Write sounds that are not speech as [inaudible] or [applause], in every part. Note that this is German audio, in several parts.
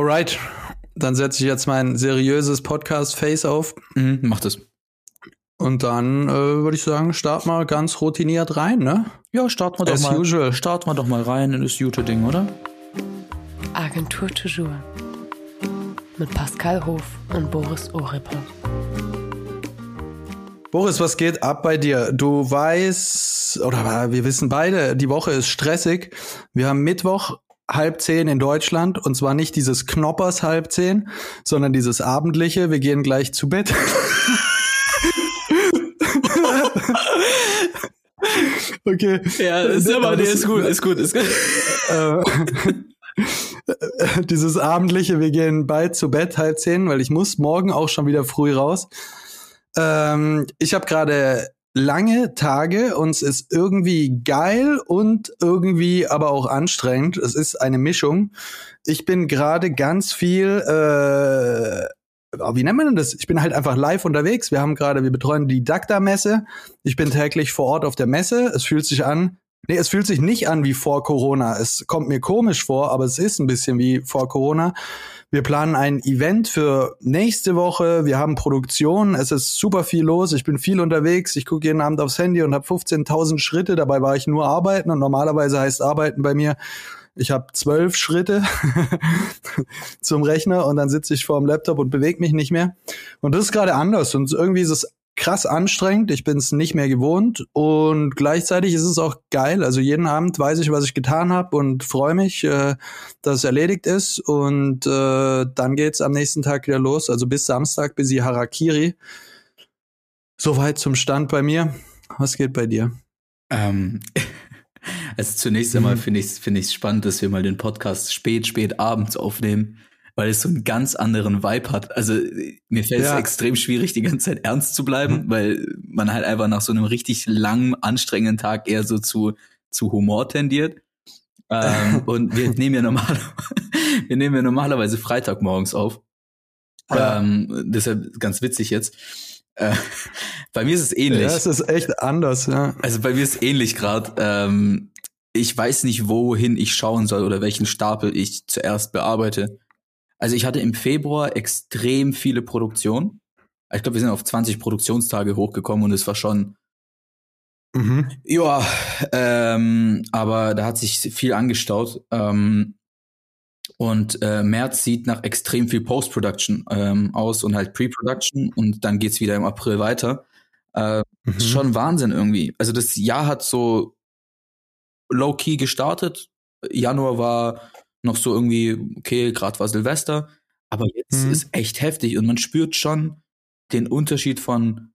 Alright, dann setze ich jetzt mein seriöses Podcast-Face auf. Mhm, mach das. Und dann äh, würde ich sagen, start mal ganz routiniert rein, ne? Ja, starten wir doch As mal. usual. Starten wir doch mal rein in das gute Ding, oder? Agentur Toujours. Mit Pascal Hof und Boris Oripper. Boris, was geht ab bei dir? Du weißt, oder wir wissen beide, die Woche ist stressig. Wir haben Mittwoch halb zehn in Deutschland und zwar nicht dieses Knoppers halb zehn, sondern dieses abendliche. Wir gehen gleich zu Bett. [laughs] okay. Ja, ist aber, nee, ist gut, ist gut, ist gut. [laughs] Äh, [laughs] dieses abendliche, wir gehen bald zu Bett, halb zehn, weil ich muss morgen auch schon wieder früh raus. Ähm, ich habe gerade lange Tage und es ist irgendwie geil und irgendwie aber auch anstrengend. Es ist eine Mischung. Ich bin gerade ganz viel, äh, wie nennt man denn das? Ich bin halt einfach live unterwegs. Wir haben gerade, wir betreuen die DACTA-Messe. Ich bin täglich vor Ort auf der Messe. Es fühlt sich an, nee, es fühlt sich nicht an wie vor Corona. Es kommt mir komisch vor, aber es ist ein bisschen wie vor Corona. Wir planen ein Event für nächste Woche. Wir haben Produktion. Es ist super viel los. Ich bin viel unterwegs. Ich gucke jeden Abend aufs Handy und habe 15.000 Schritte. Dabei war ich nur arbeiten und normalerweise heißt arbeiten bei mir, ich habe zwölf Schritte [laughs] zum Rechner und dann sitze ich vor dem Laptop und bewege mich nicht mehr. Und das ist gerade anders und irgendwie ist es krass anstrengend. Ich bin es nicht mehr gewohnt und gleichzeitig ist es auch geil. Also jeden Abend weiß ich, was ich getan habe und freue mich, äh, dass es erledigt ist. Und äh, dann geht's am nächsten Tag wieder los. Also bis Samstag, bis die Harakiri. Soweit zum Stand bei mir. Was geht bei dir? Ähm, [laughs] also zunächst einmal finde ich es find ich's spannend, dass wir mal den Podcast spät, spät abends aufnehmen, weil es so einen ganz anderen Vibe hat. Also mir fällt es Ja. extrem schwierig, die ganze Zeit ernst zu bleiben, weil man halt einfach nach so einem richtig langen, anstrengenden Tag eher so zu, zu Humor tendiert. Ähm, [laughs] und wir nehmen ja normal, [laughs] wir nehmen ja normalerweise Freitagmorgens auf. Ja. Ähm, deshalb ganz witzig jetzt. Äh, [laughs] bei mir ist es ähnlich. Ja, es ist echt anders, ja. Also bei mir ist ähnlich gerade. Ähm, ich weiß nicht, wohin ich schauen soll oder welchen Stapel ich zuerst bearbeite. Also ich hatte im Februar extrem viele Produktionen. Ich glaube, wir sind auf 20 Produktionstage hochgekommen und es war schon, Mhm. ja, ähm, aber da hat sich viel angestaut. Ähm, und äh, März sieht nach extrem viel Post-Production ähm, aus und halt Pre-Production und dann geht's wieder im April weiter. Äh, Mhm. ist schon Wahnsinn irgendwie. Also das Jahr hat so low-key gestartet. Januar war noch so irgendwie, okay, gerade war Silvester, aber jetzt Mhm. ist echt heftig und man spürt schon den Unterschied von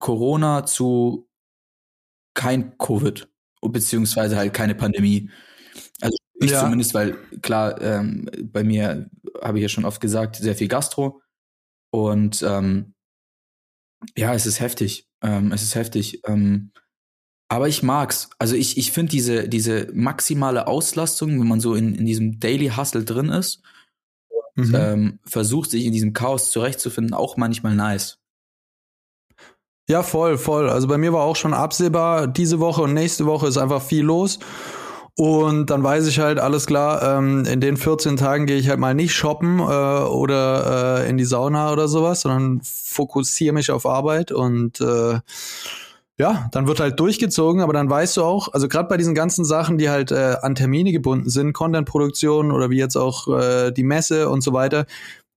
Corona zu kein Covid, beziehungsweise halt keine Pandemie. Also ich Ja. zumindest, weil klar, ähm, bei mir habe ich ja schon oft gesagt, sehr viel Gastro und ähm, ja, es ist heftig. Ähm, es ist heftig. Ähm, aber ich mag's. Also ich, ich finde diese, diese maximale Auslastung, wenn man so in, in diesem Daily Hustle drin ist, Mhm. ähm, versucht sich in diesem Chaos zurechtzufinden, auch manchmal nice. Ja, voll, voll. Also bei mir war auch schon absehbar, diese Woche und nächste Woche ist einfach viel los. Und dann weiß ich halt, alles klar, ähm, in den 14 Tagen gehe ich halt mal nicht shoppen äh, oder äh, in die Sauna oder sowas, sondern fokussiere mich auf Arbeit und äh, ja, dann wird halt durchgezogen, aber dann weißt du auch, also gerade bei diesen ganzen Sachen, die halt äh, an Termine gebunden sind, Content-Produktion oder wie jetzt auch äh, die Messe und so weiter,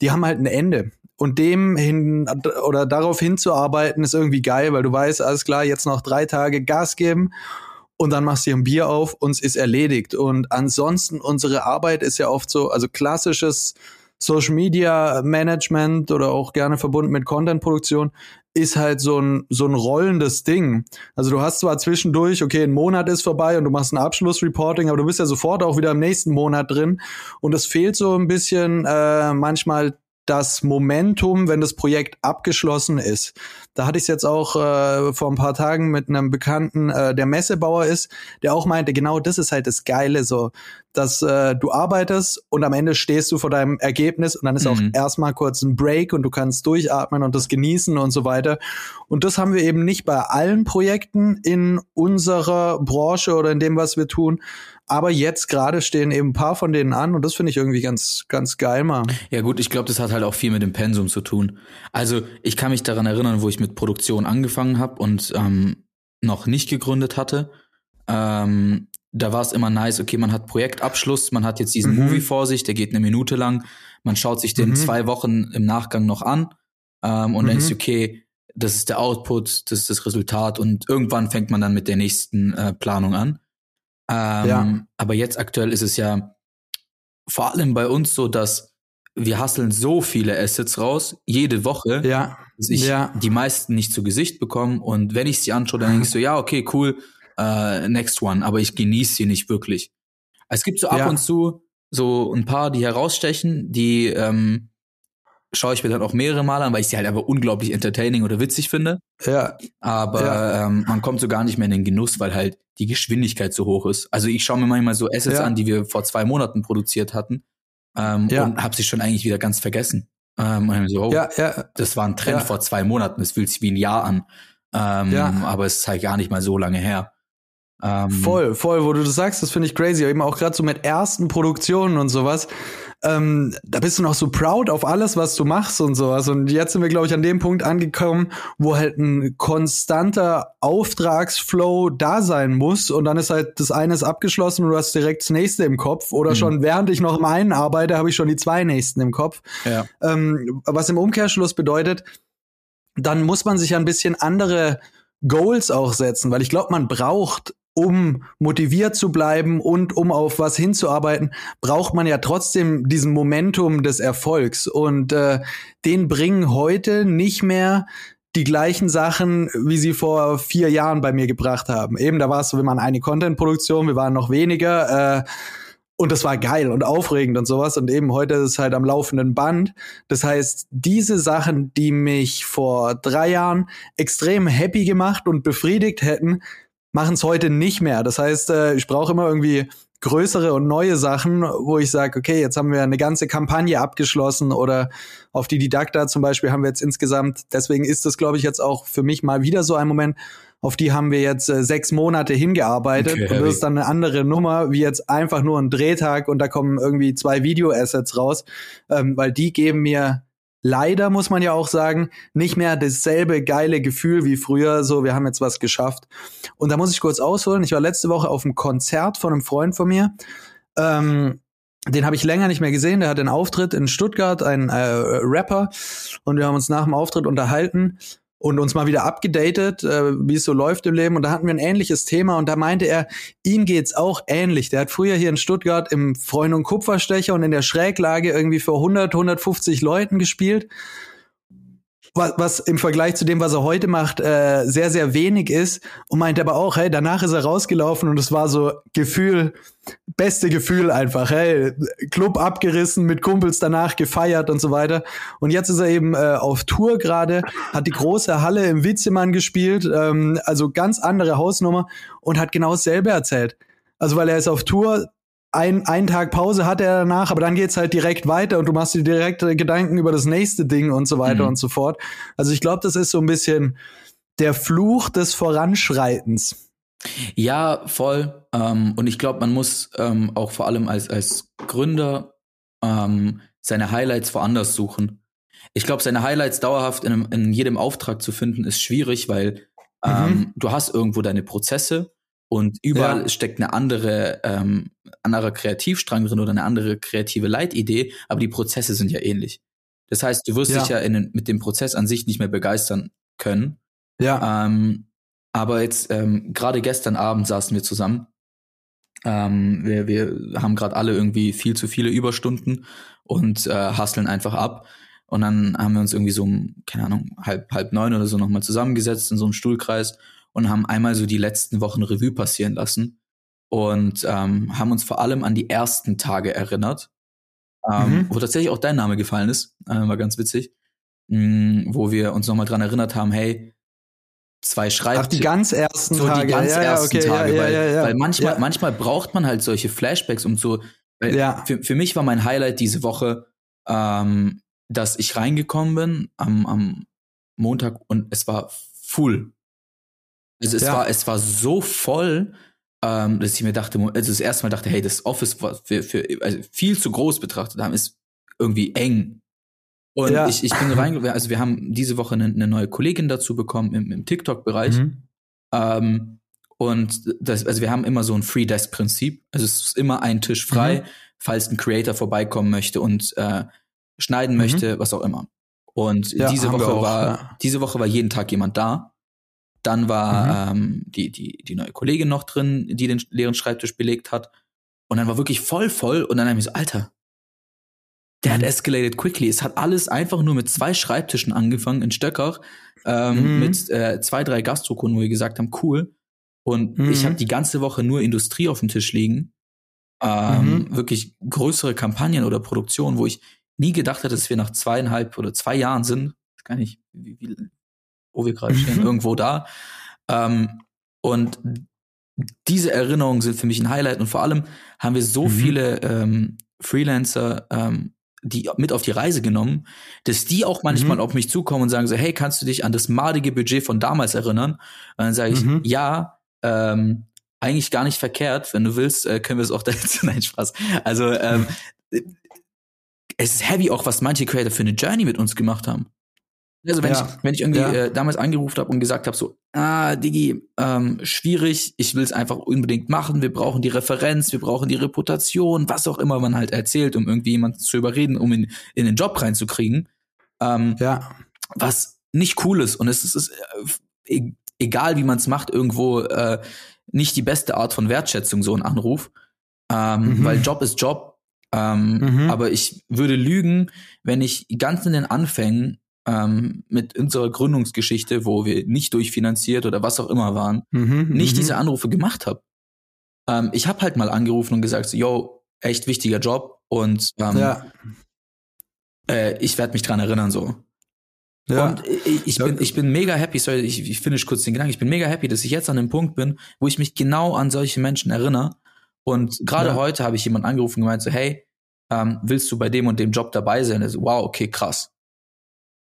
die haben halt ein Ende. Und dem hin oder darauf hinzuarbeiten ist irgendwie geil, weil du weißt, alles klar, jetzt noch drei Tage Gas geben und dann machst du dir ein Bier auf und es ist erledigt. Und ansonsten, unsere Arbeit ist ja oft so, also klassisches Social Media Management oder auch gerne verbunden mit Content-Produktion ist halt so ein, so ein rollendes Ding. Also du hast zwar zwischendurch, okay, ein Monat ist vorbei und du machst ein Abschlussreporting, aber du bist ja sofort auch wieder im nächsten Monat drin. Und es fehlt so ein bisschen äh, manchmal das Momentum, wenn das Projekt abgeschlossen ist. Da hatte ich es jetzt auch äh, vor ein paar Tagen mit einem Bekannten, äh, der Messebauer ist, der auch meinte, genau das ist halt das Geile so, dass äh, du arbeitest und am Ende stehst du vor deinem Ergebnis und dann ist Mhm. auch erstmal kurz ein Break und du kannst durchatmen und das genießen und so weiter. Und das haben wir eben nicht bei allen Projekten in unserer Branche oder in dem, was wir tun. Aber jetzt gerade stehen eben ein paar von denen an und das finde ich irgendwie ganz, ganz geil mal. Ja gut, ich glaube, das hat halt auch viel mit dem Pensum zu tun. Also ich kann mich daran erinnern, wo ich mit Produktion angefangen habe und ähm, noch nicht gegründet hatte. Ähm, da war es immer nice, okay, man hat Projektabschluss, man hat jetzt diesen Mhm. Movie vor sich, der geht eine Minute lang, man schaut sich den Mhm. zwei Wochen im Nachgang noch an ähm, und Mhm. denkt okay, das ist der Output, das ist das Resultat und irgendwann fängt man dann mit der nächsten äh, Planung an. Ähm, Ja. Aber jetzt aktuell ist es ja vor allem bei uns so, dass wir hasseln so viele Assets raus, jede Woche, Ja, dass ich ja. die meisten nicht zu Gesicht bekomme. Und wenn ich sie anschaue, dann denke ich so, ja, okay, cool, äh, next one, aber ich genieße sie nicht wirklich. Es gibt so ab und zu so ein paar, die herausstechen, die ähm, schaue ich mir dann auch mehrere Mal an, weil ich sie halt einfach unglaublich entertaining oder witzig finde. ja, Aber Ja. ähm, man kommt so gar nicht mehr in den Genuss, weil halt die Geschwindigkeit so hoch ist. Also ich schaue mir manchmal so Assets Ja. an, die wir vor zwei Monaten produziert hatten ähm, Ja. und habe sie schon eigentlich wieder ganz vergessen. Ähm, so, oh, ja, ja, das war ein Trend Ja. vor zwei Monaten, es fühlt sich wie ein Jahr an. Ähm, Ja. Aber es ist halt gar nicht mal so lange her. Ähm, Voll, voll, wo du das sagst, das finde ich crazy. Eben auch gerade so mit ersten Produktionen und sowas. Ähm, da bist du noch so proud auf alles, was du machst und sowas. Und jetzt sind wir, glaube ich, an dem Punkt angekommen, wo halt ein konstanter Auftragsflow da sein muss. Und dann ist halt das eine ist abgeschlossen und du hast direkt das nächste im Kopf. Oder Mhm. schon während ich noch im einen arbeite, habe ich schon die zwei nächsten im Kopf. Ja. Ähm, was im Umkehrschluss bedeutet, dann muss man sich ein bisschen andere Goals auch setzen, weil ich glaube, man braucht, um motiviert zu bleiben und um auf was hinzuarbeiten, braucht man ja trotzdem diesen Momentum des Erfolgs. Und äh, den bringen heute nicht mehr die gleichen Sachen, wie sie vor vier Jahren bei mir gebracht haben. Eben, da war es so, wir waren eine Content-Produktion, wir waren noch weniger. Äh, und das war geil und aufregend und sowas. Und eben heute ist es halt am laufenden Band. Das heißt, diese Sachen, die mich vor drei Jahren extrem happy gemacht und befriedigt hätten, machen es heute nicht mehr. Das heißt, äh, ich brauche immer irgendwie größere und neue Sachen, wo ich sage, okay, jetzt haben wir eine ganze Kampagne abgeschlossen oder auf die Didakta zum Beispiel haben wir jetzt insgesamt, deswegen ist das, glaube ich, jetzt auch für mich mal wieder so ein Moment, auf die haben wir jetzt äh, sechs Monate hingearbeitet Okay, und das ist dann eine andere Nummer, wie jetzt einfach nur ein Drehtag und da kommen irgendwie zwei Video-Assets raus, ähm, weil die geben mir leider, muss man ja auch sagen, nicht mehr dasselbe geile Gefühl wie früher, so wir haben jetzt was geschafft. Und da muss ich kurz ausholen, ich war letzte Woche auf einem Konzert von einem Freund von mir, ähm, den habe ich länger nicht mehr gesehen. Der hat einen Auftritt in Stuttgart, ein äh, Rapper, und wir haben uns nach dem Auftritt unterhalten und uns mal wieder abgedatet, äh, wie es so läuft im Leben. Und da hatten wir ein ähnliches Thema und da meinte er, ihm geht's auch ähnlich. Der hat früher hier in Stuttgart im Freund und Kupferstecher und in der Schräglage irgendwie für 100, 150 Leuten gespielt. Was, was im Vergleich zu dem, was er heute macht, äh, sehr, sehr wenig ist. Und meinte aber auch, hey, danach ist er rausgelaufen und es war so Gefühl, beste Gefühl einfach, hey, Club abgerissen, mit Kumpels danach gefeiert und so weiter. Und jetzt ist er eben äh, auf Tour gerade, hat die große Halle im Witzemann gespielt, ähm, also ganz andere Hausnummer und hat genau dasselbe erzählt. Also weil er ist auf Tour, ein, einen Tag Pause hat er danach, aber dann geht's halt direkt weiter und du machst dir direkt Gedanken über das nächste Ding und so weiter Mhm. und so fort. Also ich glaube, das ist so ein bisschen der Fluch des Voranschreitens. Ja, voll. Ähm, und ich glaube, man muss ähm, auch vor allem als, als Gründer ähm, seine Highlights woanders suchen. Ich glaube, seine Highlights dauerhaft in, einem, in jedem Auftrag zu finden, ist schwierig, weil ähm, du hast irgendwo deine Prozesse und überall Ja. steckt eine andere, ähm, anderer Kreativstrang drin oder eine andere kreative Leitidee, aber die Prozesse sind ja ähnlich. Das heißt, du wirst Ja. dich ja in, mit dem Prozess an sich nicht mehr begeistern können. Ja, Ähm, aber jetzt, ähm, gerade gestern Abend saßen wir zusammen. Ähm, wir, wir haben gerade alle irgendwie viel zu viele Überstunden und äh, einfach ab. Und dann haben wir uns irgendwie so um, keine Ahnung, halb, halb neun oder so nochmal zusammengesetzt in so einem Stuhlkreis und haben einmal so die letzten Wochen Revue passieren lassen und ähm, haben uns vor allem an die ersten Tage erinnert, ähm, Mhm. wo tatsächlich auch dein Name gefallen ist, äh, war ganz witzig, mh, wo wir uns nochmal dran erinnert haben, hey, zwei Schreibtische. Ach, die ganz ersten so Tage. die ganz ja, ersten okay, Tage, ja, weil, ja, weil manchmal, manchmal braucht man halt solche Flashbacks, um Ja. für, für mich war mein Highlight diese Woche, ähm, dass ich reingekommen bin am, am Montag und es war full. Also es Ja. war, es war so voll, ähm, dass ich mir dachte, also das erste Mal dachte, hey, das Office war für, für also viel zu groß betrachtet haben, ist irgendwie eng. Und Ja. ich, ich bin rein, also wir haben diese Woche eine, eine neue Kollegin dazu bekommen im, im TikTok-Bereich. Mhm. Ähm, und das, also wir haben immer so ein Free Desk Prinzip. Also es ist immer ein Tisch frei, Mhm. falls ein Creator vorbeikommen möchte und äh, schneiden Mhm. möchte, was auch immer. Und Ja, diese wir Woche auch, war ja. diese Woche war jeden Tag jemand da. Dann war ähm, die die die neue Kollegin noch drin, die den leeren Schreibtisch belegt hat. Und dann war wirklich voll voll. Und dann habe ich so Alter, der hat Mhm. escalated quickly. Es hat alles einfach nur mit zwei Schreibtischen angefangen in Stöckach, ähm, Mhm. mit äh, zwei, drei Gastrokunden, wo wir gesagt haben, cool. Und ich Mhm. habe die ganze Woche nur Industrie auf dem Tisch liegen. Ähm, Mhm. Wirklich größere Kampagnen oder Produktionen, wo ich nie gedacht hätte, dass wir nach zweieinhalb oder zwei Jahren sind. Ich weiß Gar nicht, wie, wie, wo wir gerade stehen, Mhm. irgendwo da. Ähm, und diese Erinnerungen sind für mich ein Highlight und vor allem haben wir so Mhm. viele ähm, Freelancer ähm, die mit auf die Reise genommen, dass die auch manchmal Mhm. auf mich zukommen und sagen so, hey, kannst du dich an das madige Budget von damals erinnern? Und dann sage ich, Mhm. ja, ähm, eigentlich gar nicht verkehrt. Wenn du willst, äh, können wir es auch [laughs] da jetzt. Nein, Spaß. Also ähm, [laughs] es ist heavy auch, was manche Creator für eine Journey mit uns gemacht haben. Also wenn Ja. ich wenn ich irgendwie Ja. äh, damals angerufen habe und gesagt habe so, ah Digi, ähm, schwierig, ich will es einfach unbedingt machen, wir brauchen die Referenz, wir brauchen die Reputation, was auch immer man halt erzählt, um irgendwie jemanden zu überreden, um in, in den Job reinzukriegen. Ähm, Ja. was nicht cool ist und es ist, ist äh, e- egal wie man es macht irgendwo äh, nicht die beste Art von Wertschätzung so ein Anruf ähm, Mhm. weil Job ist Job ähm, Mhm. aber ich würde lügen wenn ich ganz in den Anfängen ähm, mit unserer Gründungsgeschichte wo wir nicht durchfinanziert oder was auch immer waren Mhm. nicht mhm. diese Anrufe gemacht habe ähm, ich habe halt mal angerufen und gesagt so, yo echt wichtiger Job und ähm, Ja. äh, ich werde mich dran erinnern so Ja. und ich, bin, ich bin mega happy, sorry, ich, ich finish kurz den Gedanken, ich bin mega happy, dass ich jetzt an dem Punkt bin, wo ich mich genau an solche Menschen erinnere. Und gerade Ja. heute habe ich jemanden angerufen und gemeint so, hey, ähm, willst du bei dem und dem Job dabei sein? Er so, wow, okay, krass.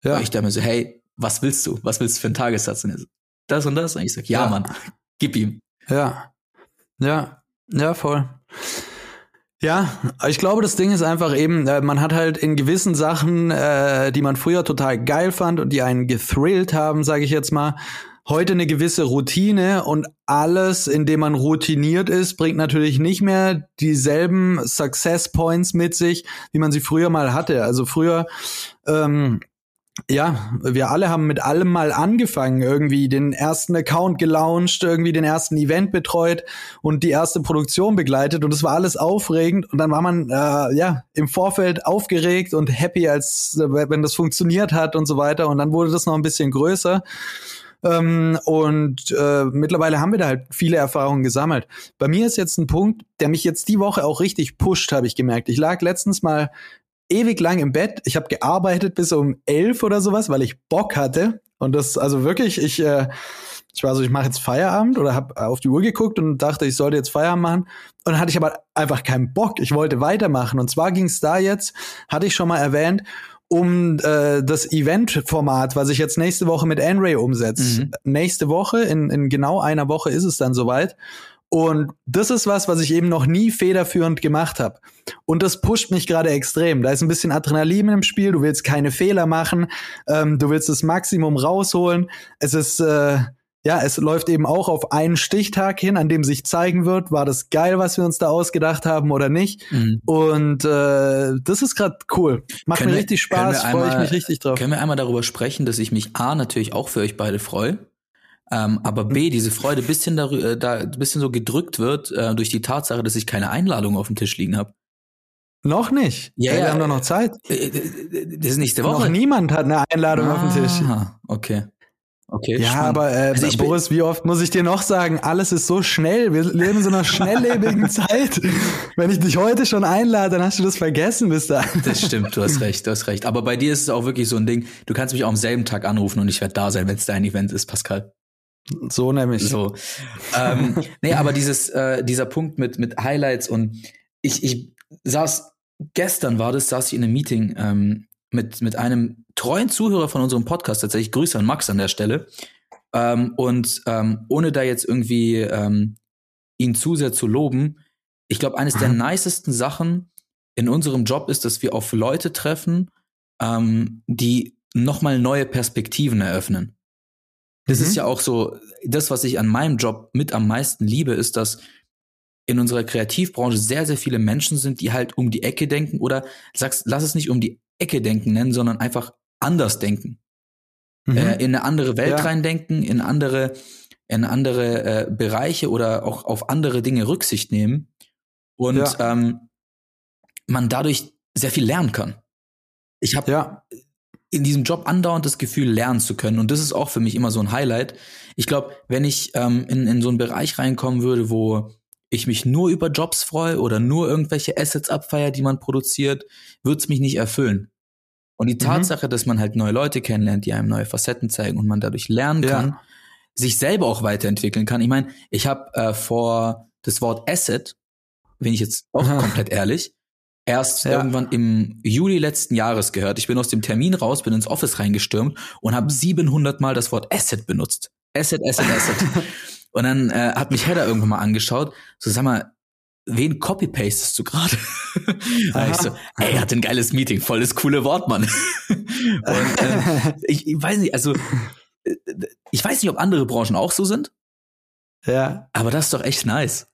Ja. Ich dachte mir so, hey, was willst du? Was willst du für einen Tagessatz? Und so, das und das? Und ich sag, ja, Ja. Mann, gib ihm. Ja. Ja. Ja, voll. Ja, ich glaube, das Ding ist einfach eben, äh, man hat halt in gewissen Sachen, äh, die man früher total geil fand und die einen gethrillt haben, sage ich jetzt mal, heute eine gewisse Routine und alles, in dem man routiniert ist, bringt natürlich nicht mehr dieselben Success Points mit sich, wie man sie früher mal hatte. Also früher ähm, ja, wir alle haben mit allem mal angefangen, irgendwie den ersten Account gelauncht, irgendwie den ersten Event betreut und die erste Produktion begleitet und es war alles aufregend und dann war man äh, ja im Vorfeld aufgeregt und happy, als äh, wenn das funktioniert hat und so weiter und dann wurde das noch ein bisschen größer. Ähm, und äh, mittlerweile haben wir da halt viele Erfahrungen gesammelt. Bei mir ist jetzt ein Punkt, der mich jetzt die Woche auch richtig pusht, habe ich gemerkt. Ich lag letztens mal ewig lang im Bett. Ich habe gearbeitet bis um elf oder sowas, weil ich Bock hatte. Und das, also wirklich, ich, äh, ich war so, ich mache jetzt Feierabend oder habe auf die Uhr geguckt und dachte, ich sollte jetzt Feierabend machen. Und dann hatte ich aber einfach keinen Bock. Ich wollte weitermachen. Und zwar ging es da jetzt, hatte ich schon mal erwähnt, um äh, das Event-Format, was ich jetzt nächste Woche mit N-Ray umsetze. Mhm. Nächste Woche, in, in genau einer Woche ist es dann soweit. Und das ist was, was ich eben noch nie federführend gemacht habe. Und das pusht mich gerade extrem. Da ist ein bisschen Adrenalin im Spiel. Du willst keine Fehler machen. Ähm, du willst das Maximum rausholen. Es ist, äh, ja, es läuft eben auch auf einen Stichtag hin, an dem sich zeigen wird, war das geil, was wir uns da ausgedacht haben oder nicht. Mhm. Und äh, das ist gerade cool. Macht Können mir richtig Spaß, freue ich mich richtig drauf. Können wir einmal darüber sprechen, dass ich mich A natürlich auch für euch beide freue, ähm, aber. B, diese Freude bisschen darüber, da ein bisschen so gedrückt wird äh, durch die Tatsache, dass ich keine Einladung auf dem Tisch liegen habe. Noch nicht. Ja, ja, wir haben doch noch Zeit. Äh, äh, Das ist nächste Noch Woche. niemand hat eine Einladung auf dem Tisch. Ah, okay. Okay. Ja, spannend. aber äh, Also Boris, wie oft muss ich dir noch sagen, alles ist so schnell. Wir leben in so einer schnelllebigen [laughs] Zeit. Wenn ich dich heute schon einlade, dann hast du das vergessen bis dahin. Das stimmt, du hast recht, du hast recht. Aber bei dir ist es auch wirklich so ein Ding, du kannst mich auch am selben Tag anrufen und ich werde da sein, wenn es dein Event ist, Pascal. So nämlich. So. ähm, nee, aber dieses, äh, dieser Punkt mit, mit Highlights und ich, ich saß, gestern war das, saß ich in einem Meeting ähm, mit, mit einem treuen Zuhörer von unserem Podcast, tatsächlich Grüße an Max an der Stelle. Ähm, und ähm, ohne da jetzt irgendwie ähm, ihn zu sehr zu loben, ich glaube, eines der nicesten Sachen in unserem Job ist, dass wir auf Leute treffen, ähm, die nochmal neue Perspektiven eröffnen. Das mhm. ist ja auch so, das, was ich an meinem Job mit am meisten liebe, ist, dass in unserer Kreativbranche sehr, sehr viele Menschen sind, die halt um die Ecke denken oder sagst, lass es nicht um die Ecke denken nennen, sondern einfach anders denken. Mhm. Äh, in eine andere Welt ja. reindenken, in andere, in andere äh, Bereiche oder auch auf andere Dinge Rücksicht nehmen. Und ja. ähm, man dadurch sehr viel lernen kann. Ich habe ja. In diesem Job andauernd das Gefühl, lernen zu können. Und das ist auch für mich immer so ein Highlight. Ich glaube, wenn ich ähm, in, in so einen Bereich reinkommen würde, wo ich mich nur über Jobs freue oder nur irgendwelche Assets abfeier, die man produziert, würde es mich nicht erfüllen. Und die mhm. Tatsache, dass man halt neue Leute kennenlernt, die einem neue Facetten zeigen und man dadurch lernen ja. kann, sich selber auch weiterentwickeln kann. Ich meine, ich habe äh, vor das Wort Asset, bin ich jetzt auch Aha. [laughs] komplett ehrlich, erst ja. irgendwann im Juli letzten Jahres gehört. Ich bin aus dem Termin raus, bin ins Office reingestürmt und habe 700 Mal das Wort Asset benutzt. Asset, Asset, Asset. [laughs] und dann äh, hat mich Hedda irgendwann mal angeschaut, so sag mal, wen copy-pastest du gerade? [laughs] ich so, ey, er hat ein geiles Meeting, voll das coole Wort, Mann. [laughs] und äh, ich, ich weiß nicht, also äh, ich weiß nicht, ob andere Branchen auch so sind. Ja. Aber das ist doch echt nice.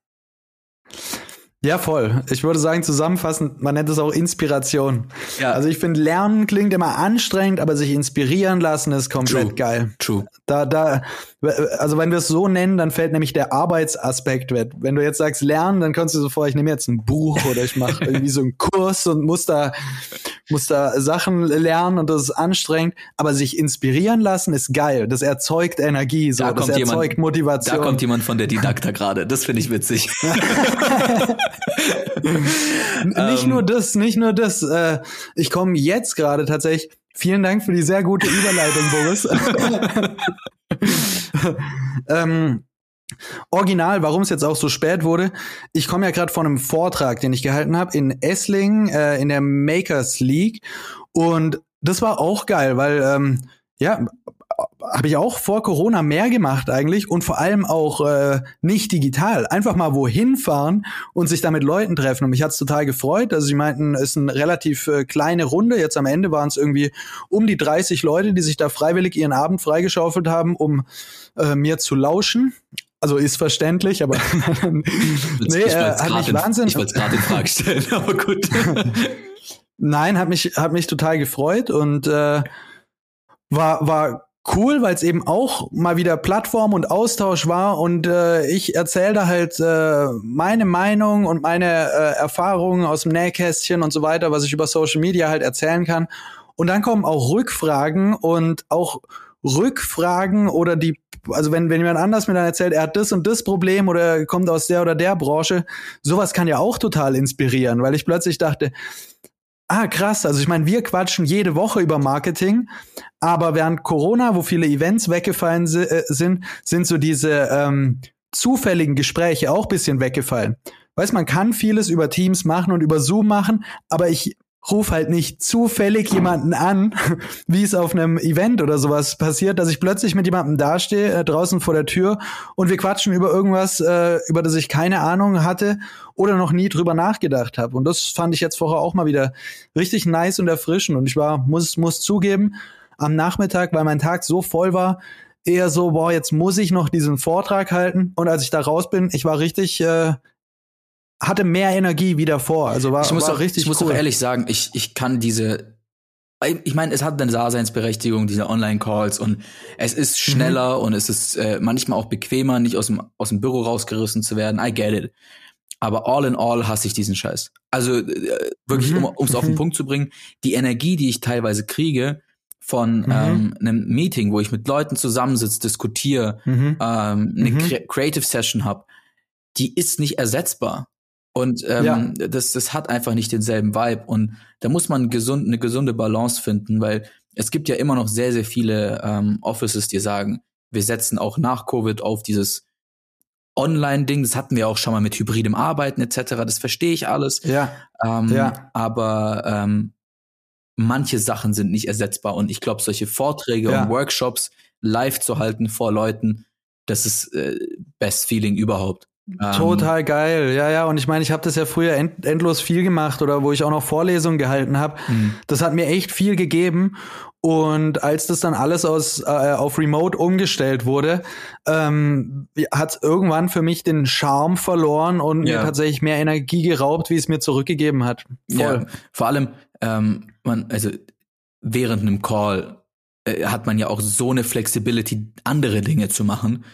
Ja, voll. Ich würde sagen, zusammenfassend, man nennt es auch Inspiration. Ja. Also ich finde, Lernen klingt immer anstrengend, aber sich inspirieren lassen ist komplett True. geil. True. Da, da, also wenn wir es so nennen, dann fällt nämlich der Arbeitsaspekt weg. Wenn du jetzt sagst Lernen, dann kannst du so vor, ich nehme jetzt ein Buch oder ich mache [laughs] irgendwie so einen Kurs und muss da, muss da Sachen lernen und das ist anstrengend. Aber sich inspirieren lassen ist geil. Das erzeugt Energie, so. Da das erzeugt jemand, Motivation. Da kommt jemand von der [laughs] Didakta gerade. Das finde ich witzig. [laughs] [laughs] nicht nur ähm. das, nicht nur das. Äh, ich komme jetzt gerade tatsächlich. Vielen Dank für die sehr gute Überleitung, Boris. [laughs] ähm, Original, warum es jetzt auch so spät wurde. Ich komme ja gerade von einem Vortrag, den ich gehalten habe in Esslingen äh, in der Makers League und das war auch geil, weil ähm, ja, habe ich auch vor Corona mehr gemacht eigentlich und vor allem auch äh, nicht digital. Einfach mal wohin fahren und sich da mit Leuten treffen. Und mich hat's total gefreut. Also sie meinten, es ist eine relativ äh, kleine Runde. Jetzt am Ende waren es irgendwie um die 30 Leute, die sich da freiwillig ihren Abend freigeschaufelt haben, um äh, mir zu lauschen. Also ist verständlich, aber [laughs] [laughs] nee, ich äh, hat mich Wahnsinn. Ich wollte es gerade in Frage stellen, [laughs] aber gut. Nein, hat mich hat mich total gefreut und äh, war war cool, weil es eben auch mal wieder Plattform und Austausch war und äh, ich erzähle halt äh, meine Meinung und meine äh, Erfahrungen aus dem Nähkästchen und so weiter, was ich über Social Media halt erzählen kann. Und dann kommen auch Rückfragen und auch Rückfragen oder die, also wenn, wenn jemand anders mir dann erzählt, er hat das und das Problem oder kommt aus der oder der Branche, sowas kann ja auch total inspirieren, weil ich plötzlich dachte, Ah, krass. Also ich meine, wir quatschen jede Woche über Marketing, aber während Corona, wo viele Events weggefallen äh, sind, sind so diese ähm, zufälligen Gespräche auch bisschen weggefallen. Weiß man kann vieles über Teams machen und über Zoom machen, aber ich ruf halt nicht zufällig jemanden an, [laughs] wie es auf einem Event oder sowas passiert, dass ich plötzlich mit jemandem dastehe, äh, draußen vor der Tür und wir quatschen über irgendwas, äh, über das ich keine Ahnung hatte oder noch nie drüber nachgedacht habe. Und das fand ich jetzt vorher auch mal wieder richtig nice und erfrischend. Und ich war, muss, muss zugeben, am Nachmittag, weil mein Tag so voll war, eher so, boah, jetzt muss ich noch diesen Vortrag halten. Und als ich da raus bin, ich war richtig äh, hatte mehr Energie wie davor. Also war, ich muss war auch, richtig Ich muss cool. auch ehrlich sagen, ich, ich kann diese ich meine, es hat eine Daseinsberechtigung, diese Online-Calls und es ist mhm. schneller mhm. und es ist äh, manchmal auch bequemer, nicht aus dem, aus dem Büro rausgerissen zu werden. I get it. Aber all in all hasse ich diesen Scheiß. Also äh, wirklich, mhm. um es auf den mhm. Punkt zu bringen, die Energie, die ich teilweise kriege von mhm. ähm, einem Meeting, wo ich mit Leuten zusammensitze, diskutiere, mhm. ähm, eine Creative Session habe, die ist nicht ersetzbar. Und ähm, ja. das, das hat einfach nicht denselben Vibe. Und da muss man gesund, eine gesunde Balance finden, weil es gibt ja immer noch sehr, sehr viele ähm, Offices, die sagen, wir setzen auch nach Covid auf dieses Online-Ding. Das hatten wir auch schon mal mit hybridem Arbeiten etc. Das verstehe ich alles. Ja. Ähm, Ja. Aber ähm, manche Sachen sind nicht ersetzbar. Und ich glaube, solche Vorträge Ja. und Workshops live zu halten vor Leuten, das ist äh, best Feeling überhaupt. Ähm, Total geil, ja, ja. Und ich meine, ich habe das ja früher end endlos viel gemacht oder wo ich auch noch Vorlesungen gehalten habe. Mhm. Das hat mir echt viel gegeben. Und als das dann alles aus, äh, auf Remote umgestellt wurde, ähm, hat irgendwann für mich den Charme verloren und Ja. mir tatsächlich mehr Energie geraubt, wie es mir zurückgegeben hat. Ja, vor allem, ähm, man, also während einem Call äh, hat man ja auch so eine Flexibility, andere Dinge zu machen.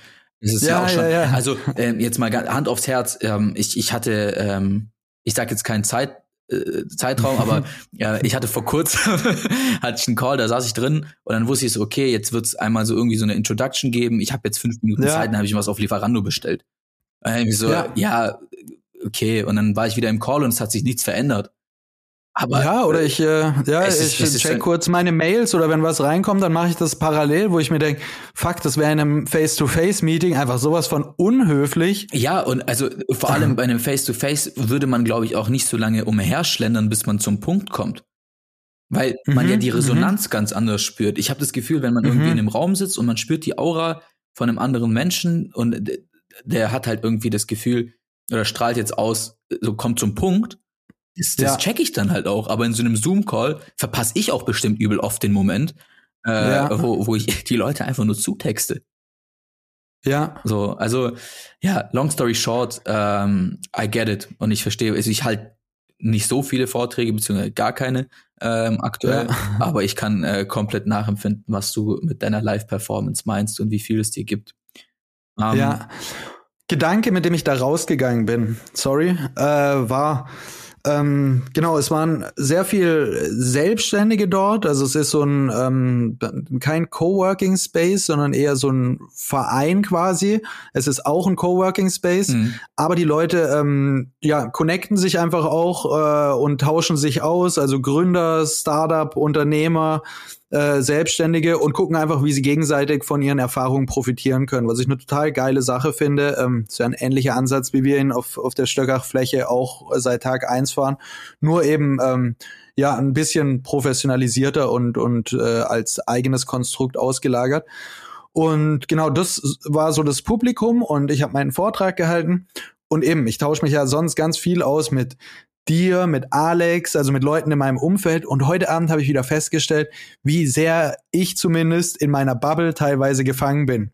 Das ist ja, Ja, auch schon. ja, ja. Also ähm, jetzt mal Hand aufs Herz. Ähm, ich, ich hatte, ähm, ich sag jetzt keinen Zeit, äh, Zeitraum, aber ja, [laughs] ich hatte vor kurzem [laughs] hatte ich einen Call, da saß ich drin und dann wusste ich so, okay, jetzt wird's einmal so irgendwie so eine Introduction geben. Ich habe jetzt fünf Minuten Ja. Zeit, dann habe ich was auf Lieferando bestellt. Und dann ich so, Ja. ja. okay. Und dann war ich wieder im Call und es hat sich nichts verändert. Aber ja, oder ich, äh, ja, ist- ich check kurz meine Mails oder wenn was reinkommt, dann mache ich das parallel, wo ich mir denke, fuck, das wäre in einem Face-to-Face-Meeting einfach sowas von unhöflich. Ja, und also vor allem bei einem Face-to-Face würde man, glaube ich, auch nicht so lange umherschlendern, bis man zum Punkt kommt. Weil man Mhm, ja die Resonanz ganz anders spürt. Ich habe das Gefühl, wenn man irgendwie Mhm. in einem Raum sitzt und man spürt die Aura von einem anderen Menschen und der hat halt irgendwie das Gefühl oder strahlt jetzt aus, so kommt zum Punkt. Das, das Ja. check ich dann halt auch. Aber in so einem Zoom-Call verpasse ich auch bestimmt übel oft den Moment, äh, Ja. wo, wo ich [laughs] die Leute einfach nur zutexte. Ja, So, also ja, long story short, ähm, I get it und ich verstehe, also ich halt nicht so viele Vorträge beziehungsweise gar keine ähm, aktuell, Ja. [laughs] aber ich kann äh, komplett nachempfinden, was du mit deiner Live-Performance meinst und wie viel es dir gibt. Ähm, ja. Gedanke, mit dem ich da rausgegangen bin, sorry, äh, war, ähm, genau, es waren sehr viel Selbstständige dort. Also es ist so ein ähm, kein Coworking Space, sondern eher so ein Verein quasi. Es ist auch ein Coworking Space, Mhm. aber die Leute ähm, ja connecten sich einfach auch äh, und tauschen sich aus. Also Gründer, Startup, Unternehmer, äh, Selbstständige und gucken einfach, wie sie gegenseitig von ihren Erfahrungen profitieren können. Was ich eine total geile Sache finde. Ähm, ist ja ein ähnlicher Ansatz, wie wir ihn auf, auf der Stöckachfläche auch seit Tag eins fahren. Nur eben ähm, ja ein bisschen professionalisierter und, und äh, als eigenes Konstrukt ausgelagert. Und genau das war so das Publikum und ich habe meinen Vortrag gehalten. Und eben, ich tausche mich ja sonst ganz viel aus mit dir, mit Alex, also mit Leuten in meinem Umfeld. Und heute Abend habe ich wieder festgestellt, wie sehr ich zumindest in meiner Bubble teilweise gefangen bin.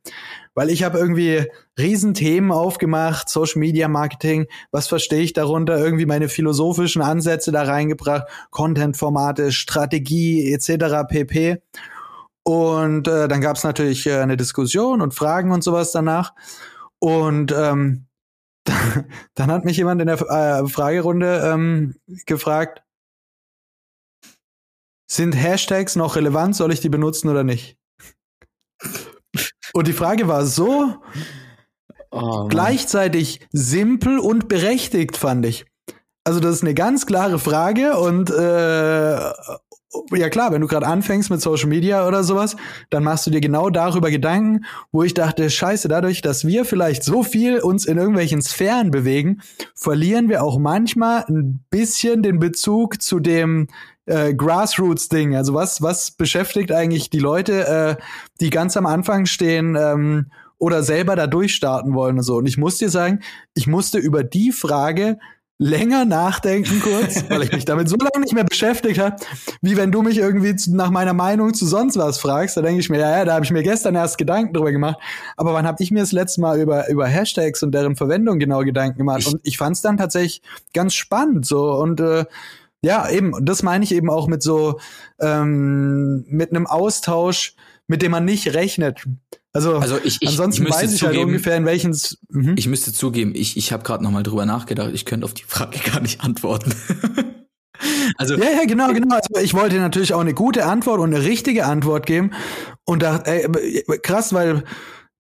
Weil ich habe irgendwie Riesenthemen aufgemacht, Social Media Marketing, was verstehe ich darunter, irgendwie meine philosophischen Ansätze da reingebracht, Content-Formate, Strategie etc. pp. Und äh, dann gab es natürlich äh, eine Diskussion und Fragen und sowas danach. Und ähm, [laughs] dann hat mich jemand in der äh, Fragerunde ähm, gefragt, sind Hashtags noch relevant? Soll ich die benutzen oder nicht? Und die Frage war so Oh, gleichzeitig simpel und berechtigt, fand ich. Also das ist eine ganz klare Frage und äh, ja klar, wenn du gerade anfängst mit Social Media oder sowas, dann machst du dir genau darüber Gedanken, wo ich dachte, scheiße, dadurch, dass wir vielleicht so viel uns in irgendwelchen Sphären bewegen, verlieren wir auch manchmal ein bisschen den Bezug zu dem äh, Grassroots-Ding. Also was, was beschäftigt eigentlich die Leute, äh, die ganz am Anfang stehen, ähm, oder selber da durchstarten wollen und so. Und ich muss dir sagen, ich musste über die Frage länger nachdenken kurz, weil ich mich damit so lange nicht mehr beschäftigt habe, wie wenn du mich irgendwie zu, nach meiner Meinung zu sonst was fragst. Da denke ich mir, ja, ja, da habe ich mir gestern erst Gedanken drüber gemacht. Aber wann habe ich mir das letzte Mal über, über Hashtags und deren Verwendung genau Gedanken gemacht? Und ich fand es dann tatsächlich ganz spannend so und äh, ja, eben, und das meine ich eben auch mit so, ähm, mit einem Austausch, mit dem man nicht rechnet. Also, Also ich, ich, ansonsten ich weiß ich halt zugeben, ungefähr, in welchen. Mhm. Ich müsste zugeben, ich, ich habe gerade noch mal drüber nachgedacht, ich könnte auf die Frage [laughs] gar nicht antworten. [laughs] also Ja, ja, genau, genau. Also ich wollte natürlich auch eine gute Antwort und eine richtige Antwort geben. Und da, ey, krass, weil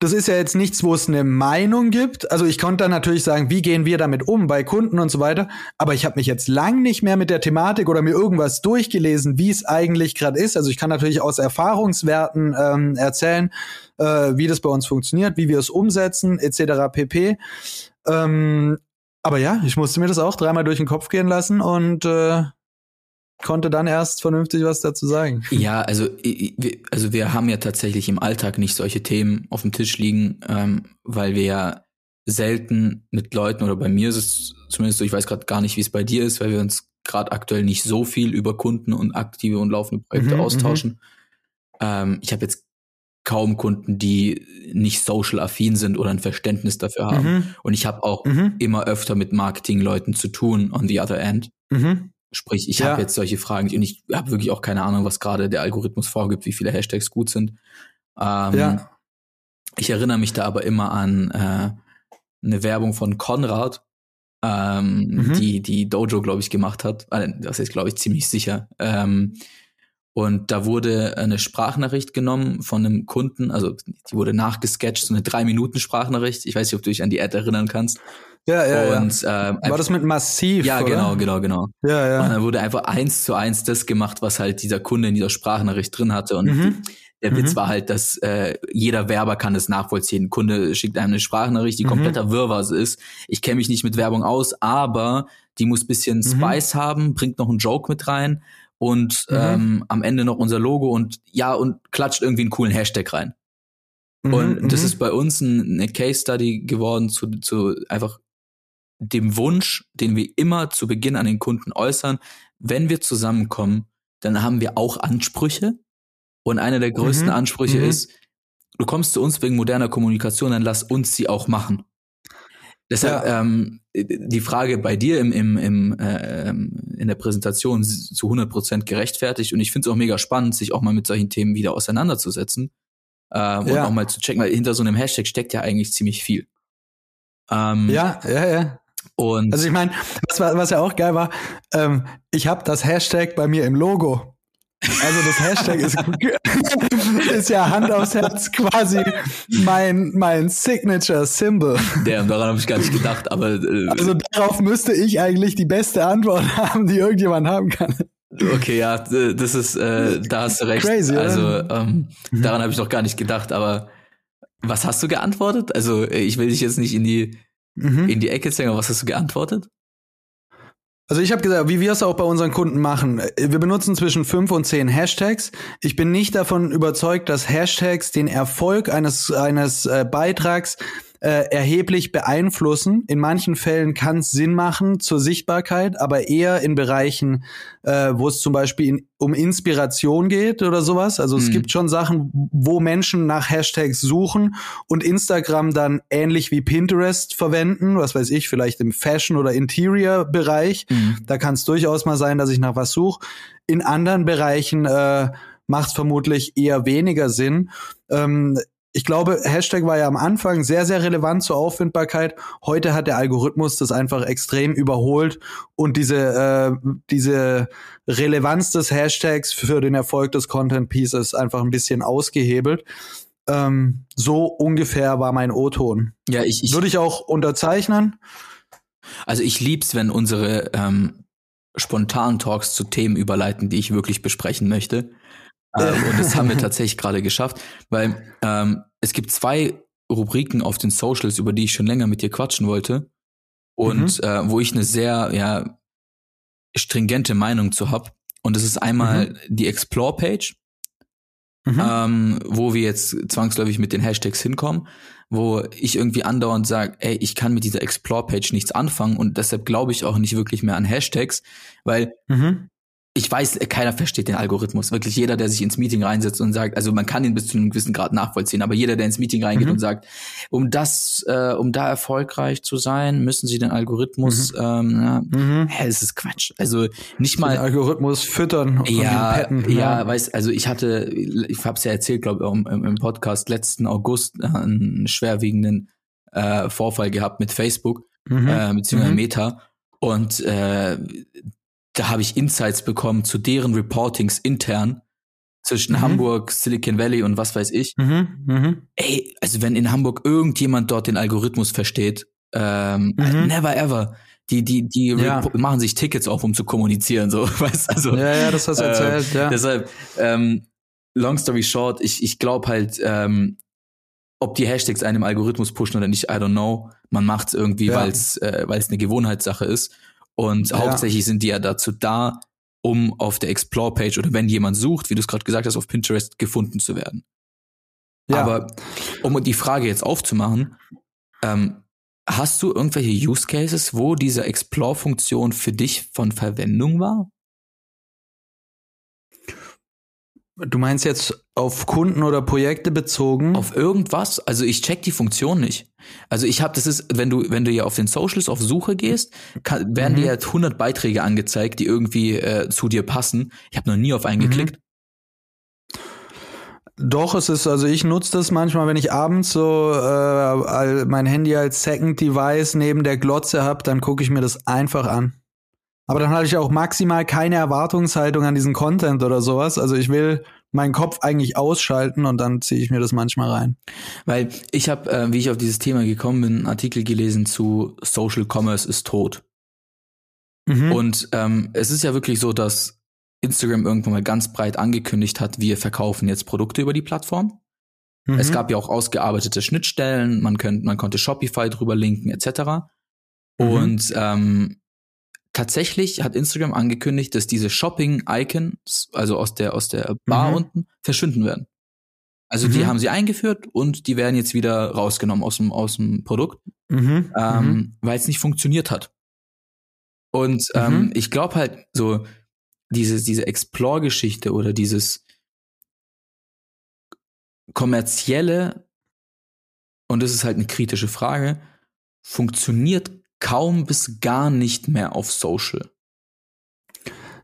das ist ja jetzt nichts, wo es eine Meinung gibt. Also ich konnte dann natürlich sagen, wie gehen wir damit um bei Kunden und so weiter. Aber ich habe mich jetzt lang nicht mehr mit der Thematik oder mir irgendwas durchgelesen, wie es eigentlich gerade ist. Also ich kann natürlich aus Erfahrungswerten ähm, erzählen, äh, wie das bei uns funktioniert, wie wir es umsetzen, etc. pp. Ähm, aber ja, ich musste mir das auch dreimal durch den Kopf gehen lassen und äh, konnte dann erst vernünftig was dazu sagen. Ja, also, also wir haben ja tatsächlich im Alltag nicht solche Themen auf dem Tisch liegen, ähm, weil wir ja selten mit Leuten oder bei mir ist es zumindest so, ich weiß gerade gar nicht, wie es bei dir ist, weil wir uns gerade aktuell nicht so viel über Kunden und aktive und laufende Projekte mhm, austauschen. Mhm. Ähm, ich habe jetzt kaum Kunden, die nicht social affin sind oder ein Verständnis dafür haben. Mhm. Und ich habe auch mhm. immer öfter mit Marketingleuten zu tun on the other end. Mhm. Sprich, ich ja. habe jetzt solche Fragen und ich habe wirklich auch keine Ahnung, was gerade der Algorithmus vorgibt, wie viele Hashtags gut sind. Ähm, ja. Ich erinnere mich da aber immer an äh, eine Werbung von Konrad, ähm, mhm. die die Dojo, glaube ich, gemacht hat. Äh, das ist, glaube ich, ziemlich sicher. Ähm, und da wurde eine Sprachnachricht genommen von einem Kunden, also die wurde nachgesketcht, so eine drei Minuten Sprachnachricht. Ich weiß nicht, ob du dich an die Ad erinnern kannst. Ja, ja, und, ja. Äh, War das mit Massiv? Ja, oder? genau, genau, genau. Ja, ja. Und dann wurde einfach eins zu eins das gemacht, was halt dieser Kunde in dieser Sprachnachricht drin hatte. Und mhm. der mhm. Witz war halt, dass äh, jeder Werber kann das nachvollziehen. Ein Kunde schickt einem eine Sprachnachricht, die mhm. kompletter Wirrwarr ist. Ich kenne mich nicht mit Werbung aus, aber die muss bisschen mhm. Spice haben, bringt noch einen Joke mit rein und mhm. ähm, am Ende noch unser Logo und ja, und klatscht irgendwie einen coolen Hashtag rein. Mhm, und das ist bei uns ein, eine Case Study geworden zu, zu einfach dem Wunsch, den wir immer zu Beginn an den Kunden äußern, wenn wir zusammenkommen, dann haben wir auch Ansprüche. Und einer der größten mhm. Ansprüche mhm. ist, du kommst zu uns wegen moderner Kommunikation, dann lass uns sie auch machen. Deshalb ja. ähm, die Frage bei dir im, im, im, äh, in der Präsentation zu 100 Prozent gerechtfertigt und ich finde es auch mega spannend, sich auch mal mit solchen Themen wieder auseinanderzusetzen äh, und ja. auch mal zu checken, weil hinter so einem Hashtag steckt ja eigentlich ziemlich viel. Ähm, ja, ja, ja. Und also ich meine, was, was ja auch geil war, ähm, ich habe das Hashtag bei mir im Logo. Also das Hashtag ist, [laughs] ist ja Hand aufs Herz quasi mein, mein Signature-Symbol. Damn, daran habe ich gar nicht gedacht, aber. Äh, also darauf müsste ich eigentlich die beste Antwort [laughs] haben, die irgendjemand haben kann. Okay, ja, das ist, äh, da hast du recht. Crazy, also ähm, mhm. daran habe ich noch gar nicht gedacht, aber was hast du geantwortet? Also ich will dich jetzt nicht in die mhm. in die Ecke zwingen. Aber was hast du geantwortet? Also ich habe gesagt, wie wir es auch bei unseren Kunden machen. Wir benutzen zwischen fünf und zehn Hashtags. Ich bin nicht davon überzeugt, dass Hashtags den Erfolg eines eines äh, Beitrags äh, erheblich beeinflussen. In manchen Fällen kann es Sinn machen zur Sichtbarkeit, aber eher in Bereichen, äh, wo es zum Beispiel in, um Inspiration geht oder sowas. Also es mhm. gibt schon Sachen, wo Menschen nach Hashtags suchen und Instagram dann ähnlich wie Pinterest verwenden, was weiß ich, vielleicht im Fashion- oder Interior-Bereich. Mhm. Da kann es durchaus mal sein, dass ich nach was suche. In anderen Bereichen äh, macht es vermutlich eher weniger Sinn. Ähm, ich glaube, Hashtag war ja am Anfang sehr, sehr relevant zur Auffindbarkeit. Heute hat der Algorithmus das einfach extrem überholt und diese, äh, diese Relevanz des Hashtags für den Erfolg des Content Pieces einfach ein bisschen ausgehebelt. Ähm, so ungefähr war mein O-Ton. Ja, ich, ich würde ich auch unterzeichnen. Also ich lieb's, wenn unsere ähm, spontanen Talks zu Themen überleiten, die ich wirklich besprechen möchte. Ähm, und das haben wir [laughs] tatsächlich gerade geschafft, weil ähm, es gibt zwei Rubriken auf den Socials, über die ich schon länger mit dir quatschen wollte. Und mhm. äh, wo ich eine sehr, ja, stringente Meinung zu hab. Und das ist einmal mhm. die Explore-Page, mhm. ähm, wo wir jetzt zwangsläufig mit den Hashtags hinkommen, wo ich irgendwie andauernd sage, ey, ich kann mit dieser Explore-Page nichts anfangen und deshalb glaube ich auch nicht wirklich mehr an Hashtags, weil mhm ich weiß, keiner versteht den Algorithmus. Wirklich jeder, der sich ins Meeting reinsetzt und sagt, also man kann ihn bis zu einem gewissen Grad nachvollziehen, aber jeder, der ins Meeting reingeht mhm. und sagt, um das, äh, um da erfolgreich zu sein, müssen sie den Algorithmus, mhm. ähm, ja, mhm. hä, das ist Quatsch. Also nicht mal den Algorithmus füttern. Ja, petten, ja, ja, weißt, also ich hatte, ich hab's ja erzählt, glaube ich, im, im Podcast letzten August äh, einen schwerwiegenden äh, Vorfall gehabt mit Facebook mhm. äh, beziehungsweise mhm. Meta und äh, da habe ich Insights bekommen zu deren Reportings intern, zwischen Mhm. Hamburg, Silicon Valley und was weiß ich. Mhm, mhm. Ey, also wenn in Hamburg irgendjemand dort den Algorithmus versteht, ähm, Mhm. never ever. Die, die, die Ja. machen sich Tickets auf, um zu kommunizieren, so, [laughs] weißt also. Ja, ja, das hast du äh, erzählt, ja. Deshalb, ähm, long story short, ich, ich glaube halt, ähm, ob die Hashtags einem Algorithmus pushen oder nicht, I don't know. Man macht es irgendwie, Ja. weil es äh, weil's eine Gewohnheitssache ist. Und Ja. hauptsächlich sind die ja dazu da, um auf der Explore-Page oder wenn jemand sucht, wie du es gerade gesagt hast, auf Pinterest gefunden zu werden. ja. Aber um die Frage jetzt aufzumachen, ähm, hast du irgendwelche Use Cases, wo diese Explore-Funktion für dich von Verwendung war? Du meinst jetzt auf Kunden oder Projekte bezogen? Auf irgendwas? Also ich check die Funktion nicht. Also ich habe, das ist, wenn du, wenn du ja auf den Socials auf Suche gehst, kann, werden Mhm. dir jetzt 100 Beiträge angezeigt, die irgendwie äh, zu dir passen. Ich habe noch nie auf einen Mhm. geklickt. Doch, es ist, also ich nutze das manchmal, wenn ich abends so äh, mein Handy als Second Device neben der Glotze hab, dann gucke ich mir das einfach an. Aber dann hatte ich auch maximal keine Erwartungshaltung an diesen Content oder sowas. Also ich will meinen Kopf eigentlich ausschalten und dann ziehe ich mir das manchmal rein. Weil ich habe, äh, wie ich auf dieses Thema gekommen bin, einen Artikel gelesen zu Social Commerce ist tot. Mhm. Und ähm, es ist ja wirklich so, dass Instagram irgendwann mal ganz breit angekündigt hat, wir verkaufen jetzt Produkte über die Plattform. Mhm. Es gab ja auch ausgearbeitete Schnittstellen, man, könnt, man konnte Shopify drüber linken, etc. Mhm. Und ähm, tatsächlich hat Instagram angekündigt, dass diese Shopping-Icons, also aus der, aus der Bar Mhm. unten, verschwinden werden. Also die Mhm. haben sie eingeführt und die werden jetzt wieder rausgenommen aus dem, aus dem Produkt Mhm. ähm, Mhm. weil es nicht funktioniert hat. Und ähm, Mhm. ich glaube halt so diese diese Explore-Geschichte oder dieses kommerzielle und das ist halt eine kritische Frage funktioniert kaum bis gar nicht mehr auf Social.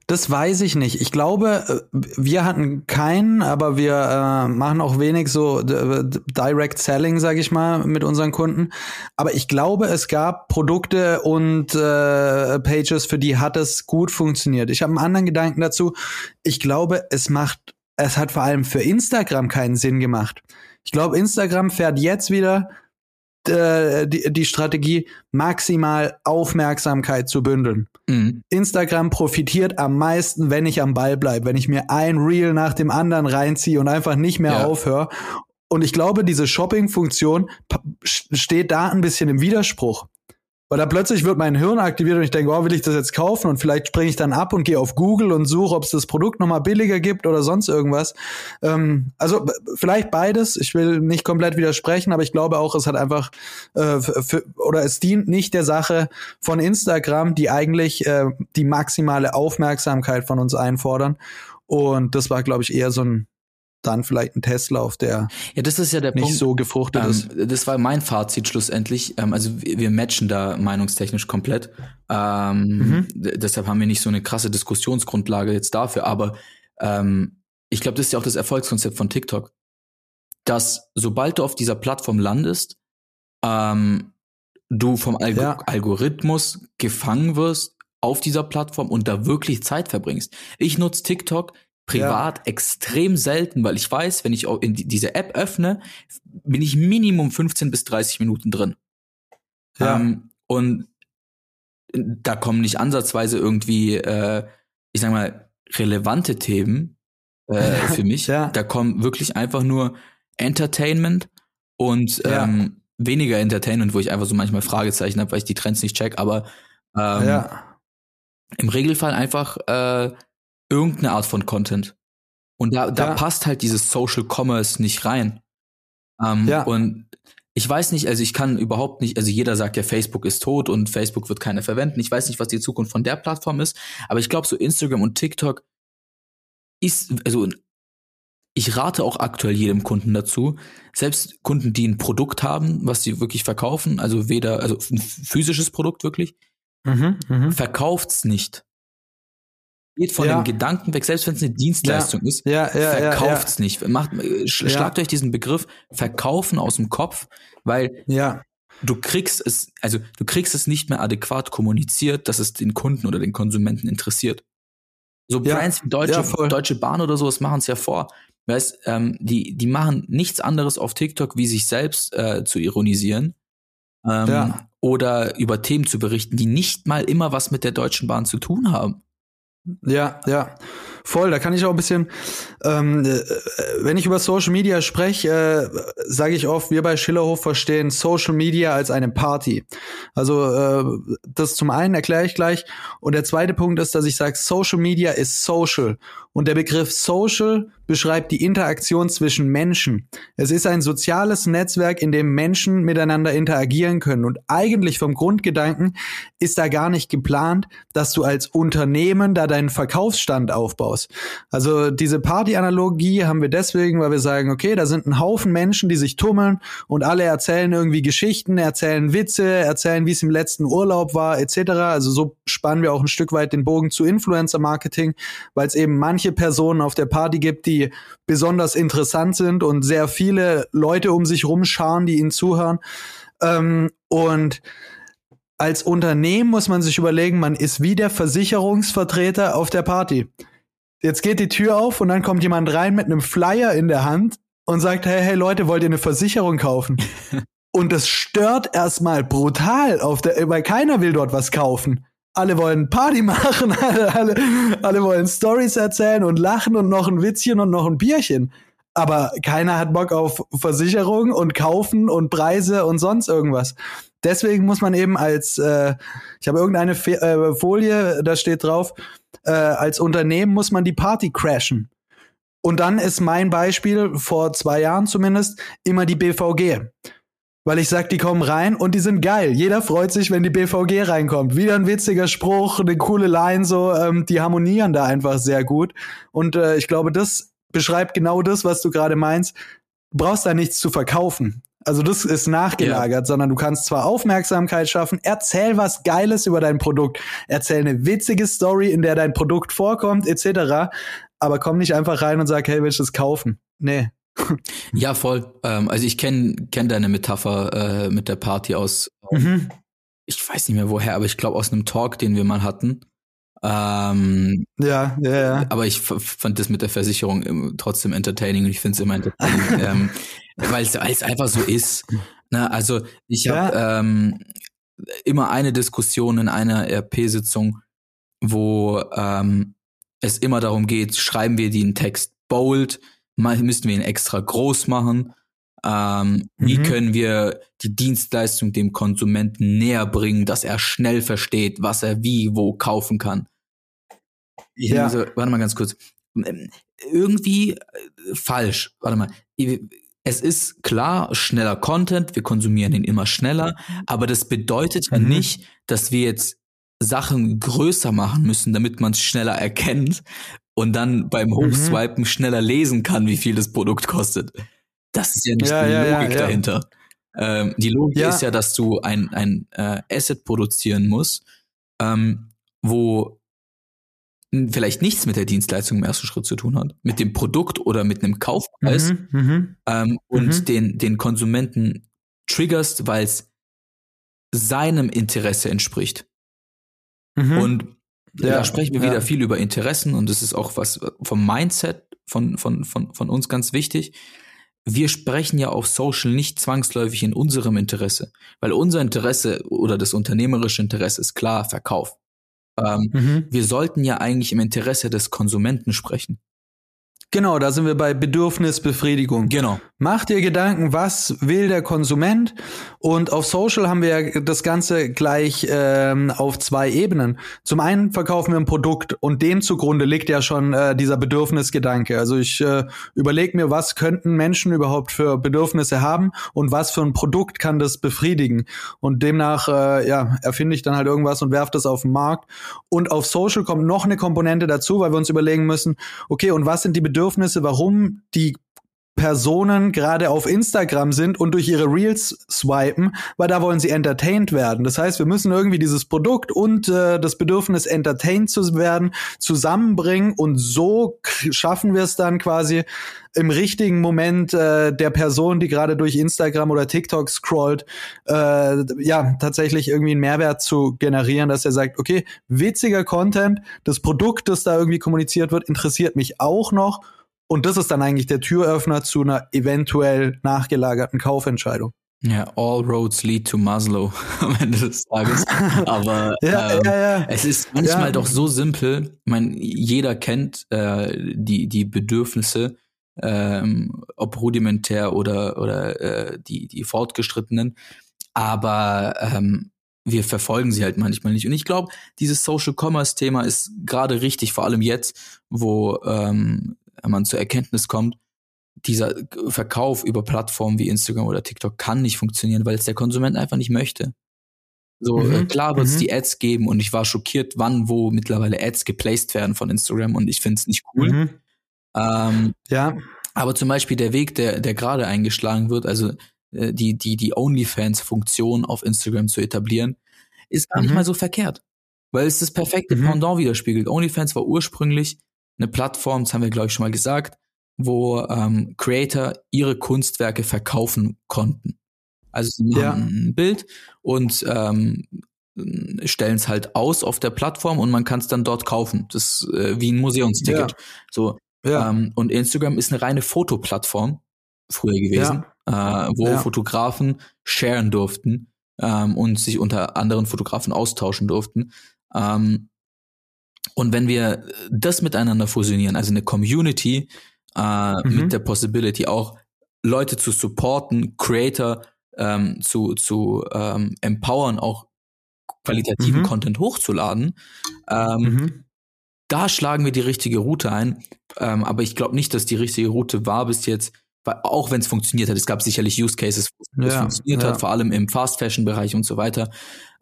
Das weiß ich nicht. Ich glaube, äh, wir hatten keinen, aber wir äh, machen auch wenig so d- Direct Selling, sage ich mal, mit unseren Kunden. Aber ich glaube, es gab Produkte und äh, Pages, für die hat es gut funktioniert. Ich habe einen anderen Gedanken dazu. Ich glaube, es macht, es hat vor allem für Instagram keinen Sinn gemacht. Ich glaube, Instagram fährt jetzt wieder äh, die, die Strategie, maximal Aufmerksamkeit zu bündeln. Mhm. Instagram profitiert am meisten, wenn ich am Ball bleibe, wenn ich mir ein Reel nach dem anderen reinziehe und einfach nicht mehr Ja. aufhöre. Und ich glaube, diese Shopping-Funktion steht da ein bisschen im Widerspruch. Weil da plötzlich wird mein Hirn aktiviert und ich denke, oh, will ich das jetzt kaufen? Und vielleicht springe ich dann ab und gehe auf Google und suche, ob es das Produkt nochmal billiger gibt oder sonst irgendwas. Ähm, also vielleicht beides. Ich will nicht komplett widersprechen, aber ich glaube auch, es hat einfach äh, oder es dient nicht der Sache von Instagram, die eigentlich äh, die maximale Aufmerksamkeit von uns einfordern. Und das war, glaube ich, eher so ein dann vielleicht ein Testlauf, der Ja, das ist ja der nicht Punkt. so gefruchtet ist. Ähm, das war mein Fazit schlussendlich. Ähm, also wir, matchen da meinungstechnisch komplett. Ähm, Mhm. Deshalb haben wir nicht so eine krasse Diskussionsgrundlage jetzt dafür. Aber ähm, ich glaube, das ist ja auch das Erfolgskonzept von TikTok. Dass sobald du auf dieser Plattform landest, ähm, du vom Algo Ja. Algorithmus gefangen wirst auf dieser Plattform und da wirklich Zeit verbringst. Ich nutze TikTok privat extrem selten, weil ich weiß, wenn ich auch in die, diese App öffne, bin ich Minimum 15 bis 30 Minuten drin. Ja. Ähm, und da kommen nicht ansatzweise irgendwie, äh, ich sag mal, relevante Themen äh, [laughs] für mich. Ja. Da kommen wirklich einfach nur Entertainment und Ja. ähm, weniger Entertainment, wo ich einfach so manchmal Fragezeichen habe, weil ich die Trends nicht check, aber ähm, ja. im Regelfall einfach äh, irgendeine Art von Content. Und da, da Ja. passt halt dieses Social Commerce nicht rein. Ähm, Ja. Und ich weiß nicht, also ich kann überhaupt nicht, also jeder sagt ja, Facebook ist tot und Facebook wird keiner verwenden. Ich weiß nicht, was die Zukunft von der Plattform ist, aber ich glaube, so Instagram und TikTok ist, also ich rate auch aktuell jedem Kunden dazu, selbst Kunden, die ein Produkt haben, was sie wirklich verkaufen, also weder, also ein physisches Produkt wirklich, Mhm, mhm. verkauft's nicht. Geht von Ja. dem Gedanken weg, selbst wenn es eine Dienstleistung ist, Ja, ja, ja, verkauft's nicht. Macht, äh. Schlagt euch diesen Begriff verkaufen aus dem Kopf, weil du kriegst es, also du kriegst es nicht mehr adäquat kommuniziert, dass es den Kunden oder den Konsumenten interessiert. So. Brands wie Deutsche. Deutsche Bahn oder sowas machen es ja vor. Weißt, ähm, die, die machen nichts anderes auf TikTok, wie sich selbst äh, zu ironisieren. Ähm, Ja. Oder über Themen zu berichten, die nicht mal immer was mit der Deutschen Bahn zu tun haben. Ja, ja, voll. Da kann ich auch ein bisschen, ähm, äh, wenn ich über Social Media spreche, äh, sage ich oft, wir bei Schillerhof verstehen Social Media als eine Party. Also äh, das zum einen erkläre ich gleich. Und der zweite Punkt ist, dass ich sage, Social Media ist social. Und der Begriff Social beschreibt die Interaktion zwischen Menschen. Es ist ein soziales Netzwerk, in dem Menschen miteinander interagieren können. Und eigentlich vom Grundgedanken ist da gar nicht geplant, dass du als Unternehmen da deinen Verkaufsstand aufbaust. Also diese Party-Analogie haben wir deswegen, weil wir sagen, okay, da sind ein Haufen Menschen, die sich tummeln und alle erzählen irgendwie Geschichten, erzählen Witze, erzählen, wie es im letzten Urlaub war, etc. Also so spannen wir auch ein Stück weit den Bogen zu Influencer-Marketing, weil es eben manche Personen auf der Party gibt, die besonders interessant sind und sehr viele Leute um sich rumscharen, die ihnen zuhören. Ähm, und als Unternehmen muss man sich überlegen, man ist wie der Versicherungsvertreter auf der Party. Jetzt geht die Tür auf und dann kommt jemand rein mit einem Flyer in der Hand und sagt, hey, hey Leute, wollt ihr eine Versicherung kaufen? [laughs] und das stört erstmal brutal auf der, weil keiner will dort was kaufen. Alle wollen Party [laughs] machen, alle, alle, alle wollen Stories erzählen und lachen und noch ein Witzchen und noch ein Bierchen. Aber keiner hat Bock auf Versicherung und kaufen und Preise und sonst irgendwas. Deswegen muss man eben als, äh, ich habe irgendeine Fe äh, Folie, da steht drauf, äh, als Unternehmen muss man die Party crashen. Und dann ist mein Beispiel, vor zwei Jahren zumindest, immer die BVG. Weil ich sag, die kommen rein und die sind geil. Jeder freut sich, wenn die BVG reinkommt. Wieder ein witziger Spruch, eine coole Line, so, ähm, die harmonieren da einfach sehr gut. Und äh, ich glaube, das beschreibt genau das, was du gerade meinst. Du brauchst da nichts zu verkaufen. Also das ist nachgelagert, sondern du kannst zwar Aufmerksamkeit schaffen, erzähl was Geiles über dein Produkt, erzähl eine witzige Story, in der dein Produkt vorkommt, etc. Aber komm nicht einfach rein und sag, hey, willst du das kaufen? Nee. Ja, voll. Ähm, also ich kenne kenn deine Metapher äh, mit der Party aus, Mhm. ich weiß nicht mehr woher, aber ich glaube aus einem Talk, den wir mal hatten. Ähm, Ja, ja, ja. aber ich fand das mit der Versicherung im- trotzdem entertaining und ich finde es immer entertaining, [laughs] ähm, weil es einfach so ist. Ne? Also ich habe ähm, immer eine Diskussion in einer RP-Sitzung, wo ähm, es immer darum geht, schreiben wir den Text bold, müssen wir ihn extra groß machen, ähm, wie Mhm. können wir die Dienstleistung dem Konsumenten näher bringen, dass er schnell versteht, was er wie wo kaufen kann. Ich Ja. ja. so, warte mal ganz kurz. Ähm, Irgendwie äh, falsch. Warte mal. Es ist klar, schneller Content, wir konsumieren ihn immer schneller, aber das bedeutet ja Mhm. nicht, dass wir jetzt Sachen größer machen müssen, damit man es schneller erkennt und dann beim Hochswipen schneller lesen kann, wie viel das Produkt kostet. Das ist ja nicht Ja, die ja, ja, Logik ja. dahinter. Ähm, die Logik Ja. ist ja, dass du ein, ein äh, Asset produzieren musst, ähm, wo vielleicht nichts mit der Dienstleistung im ersten Schritt zu tun hat, mit dem Produkt oder mit einem Kaufpreis Mhm, mhm. ähm, und Mhm. den, den Konsumenten triggerst, weil es seinem Interesse entspricht. Mhm. Und Ja, da sprechen wir ja. wieder viel über Interessen und das ist auch was vom Mindset von, von, von, von uns ganz wichtig. Wir sprechen ja auf Social nicht zwangsläufig in unserem Interesse, weil unser Interesse oder das unternehmerische Interesse ist klar, Verkauf. Ähm, Mhm. wir sollten ja eigentlich im Interesse des Konsumenten sprechen. Genau, da sind wir bei Bedürfnisbefriedigung. Genau. Mach dir Gedanken, was will der Konsument? Und auf Social haben wir das Ganze gleich ähm, auf zwei Ebenen. Zum einen verkaufen wir ein Produkt und dem zugrunde liegt ja schon äh, dieser Bedürfnisgedanke. Also ich äh, überlege mir, was könnten Menschen überhaupt für Bedürfnisse haben und was für ein Produkt kann das befriedigen. Und demnach äh, ja, erfinde ich dann halt irgendwas und werfe das auf den Markt. Und auf Social kommt noch eine Komponente dazu, weil wir uns überlegen müssen, okay, und was sind die Bedürfnisse, warum die Personen gerade auf Instagram sind und durch ihre Reels swipen, weil da wollen sie entertained werden. Das heißt, wir müssen irgendwie dieses Produkt und äh, das Bedürfnis, entertained zu werden, zusammenbringen und so schaffen wir es dann quasi im richtigen Moment äh, der Person, die gerade durch Instagram oder TikTok scrollt, äh, ja, tatsächlich irgendwie einen Mehrwert zu generieren, dass er sagt, okay, witziger Content, das Produkt, das da irgendwie kommuniziert wird, interessiert mich auch noch und das ist dann eigentlich der Türöffner zu einer eventuell nachgelagerten Kaufentscheidung. Ja, all roads lead to Maslow [laughs] am Ende des Tages. [laughs] Aber ja, ähm, ja, ja. es ist manchmal doch so simpel. Ich meine, jeder kennt äh, die, die Bedürfnisse, ähm, ob rudimentär oder, oder äh, die, die fortgeschrittenen. Aber ähm, wir verfolgen sie halt manchmal nicht. Und ich glaube, dieses Social Commerce Thema ist gerade richtig, vor allem jetzt, wo ähm, man zur Erkenntnis kommt, dieser Verkauf über Plattformen wie Instagram oder TikTok kann nicht funktionieren, weil es der Konsument einfach nicht möchte. So, mhm. äh, klar wird es mhm. die Ads geben und ich war schockiert, wann, wo mittlerweile Ads geplaced werden von Instagram und ich finde es nicht cool. Mhm. Ähm, ja. Aber zum Beispiel der Weg, der, der gerade eingeschlagen wird, also äh, die, die, die OnlyFans-Funktion auf Instagram zu etablieren, ist gar nicht mhm. mal so verkehrt. Weil es das perfekte mhm. Pendant widerspiegelt. OnlyFans war ursprünglich eine Plattform, das haben wir, glaube ich, schon mal gesagt, wo ähm, Creator ihre Kunstwerke verkaufen konnten. Also sie machen ja. ein Bild und ähm, stellen es halt aus auf der Plattform und man kann es dann dort kaufen. Das ist äh, wie ein Museumsticket. Ja. So. Ja. Ähm, und Instagram ist eine reine Fotoplattform früher gewesen, äh, wo. Fotografen sharen durften ähm, und sich unter anderen Fotografen austauschen durften. Ähm, und wenn wir das miteinander fusionieren, also eine Community äh, mhm. mit der Possibility auch Leute zu supporten, Creator ähm, zu, zu ähm, empowern, auch qualitativen mhm. Content hochzuladen, ähm, mhm. da schlagen wir die richtige Route ein. Ähm, aber ich glaube nicht, dass die richtige Route war bis jetzt, weil auch wenn es funktioniert hat, es gab sicherlich Use Cases, wo es funktioniert ja. hat, vor allem im Fast Fashion Bereich und so weiter.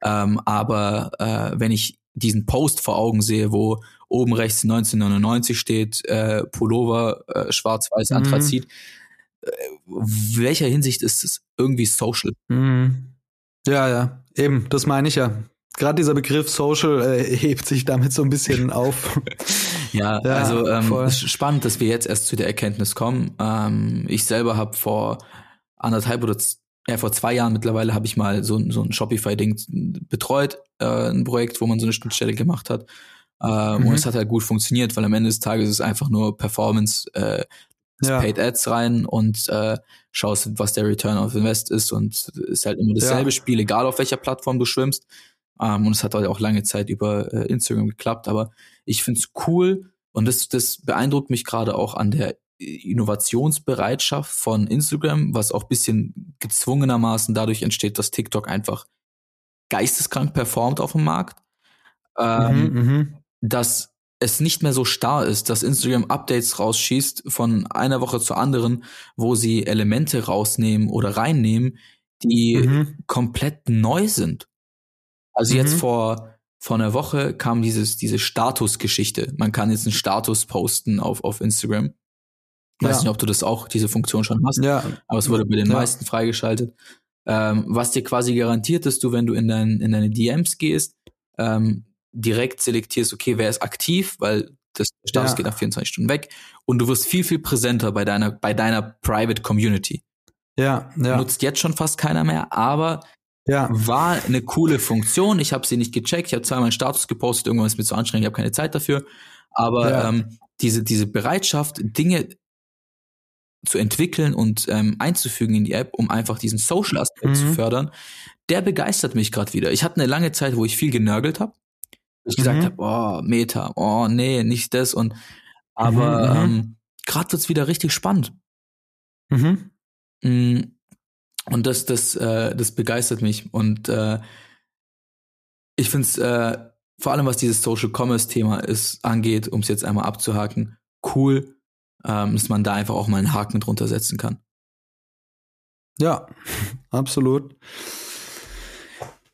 Ähm, aber äh, wenn ich diesen Post vor Augen sehe, wo oben rechts 1999 steht, äh, Pullover, äh, schwarz-weiß, mhm. Anthrazit. Äh, welcher Hinsicht ist es irgendwie social? Mhm. Ja, ja, eben, das meine ich ja. Gerade dieser Begriff Social äh, [laughs] hebt sich damit so ein bisschen [laughs] auf. ja, ja, also ähm, spannend, dass wir jetzt erst zu der Erkenntnis kommen. Ähm, ich selber habe vor anderthalb oder ja, vor zwei Jahren mittlerweile habe ich mal so, so ein Shopify-Ding betreut, äh, ein Projekt, wo man so eine Schnittstelle gemacht hat. Äh, mhm. Und es hat halt gut funktioniert, weil am Ende des Tages ist es einfach nur Performance, äh, ja. Paid Ads rein und äh, schaust, was der Return of Invest ist und ist halt immer dasselbe ja. Spiel, egal auf welcher Plattform du schwimmst. Ähm, und es hat halt auch lange Zeit über äh, Instagram geklappt, aber ich find's cool und das, das beeindruckt mich gerade auch an der Innovationsbereitschaft von Instagram, was auch bisschen gezwungenermaßen dadurch entsteht, dass TikTok einfach geisteskrank performt auf dem Markt. Ähm, mhm, mhm, dass es nicht mehr so starr ist, dass Instagram Updates rausschießt von einer Woche zur anderen, wo sie Elemente rausnehmen oder reinnehmen, die mhm. komplett neu sind. Also jetzt mhm. vor vor einer Woche kam dieses diese Statusgeschichte. Man kann jetzt einen Status posten auf auf Instagram Weiß ja. nicht, ob du das auch, diese Funktion schon hast. Ja. Aber es wurde bei den ja. meisten freigeschaltet. Ähm, was dir quasi garantiert, dass du, wenn du in, dein, in deine DMs gehst, ähm, direkt selektierst, okay, wer ist aktiv, weil das Status geht nach 24 Stunden weg und du wirst viel, viel präsenter bei deiner, bei deiner Private Community. Ja, ja. Nutzt jetzt schon fast keiner mehr, aber ja. war eine coole Funktion. Ich habe sie nicht gecheckt. Ich habe zweimal einen Status gepostet, irgendwann ist mir zu anstrengend, ich habe keine Zeit dafür. Aber ja. ähm, diese, diese Bereitschaft, Dinge zu entwickeln und ähm, einzufügen in die App, um einfach diesen Social Aspekt mhm. zu fördern, der begeistert mich gerade wieder. Ich hatte eine lange Zeit, wo ich viel genörgelt habe. Ich mhm. gesagt habe, oh, Meta, oh, nee, nicht das und aber mhm, mhm. ähm, gerade wird's wieder richtig spannend. Mhm. Mm, und das, das, äh, das begeistert mich. Und äh, ich finde es, äh, vor allem was dieses Social Commerce Thema ist, angeht, um es jetzt einmal abzuhaken, cool, ähm, dass man da einfach auch mal einen Haken drunter setzen kann. Ja, [laughs] absolut.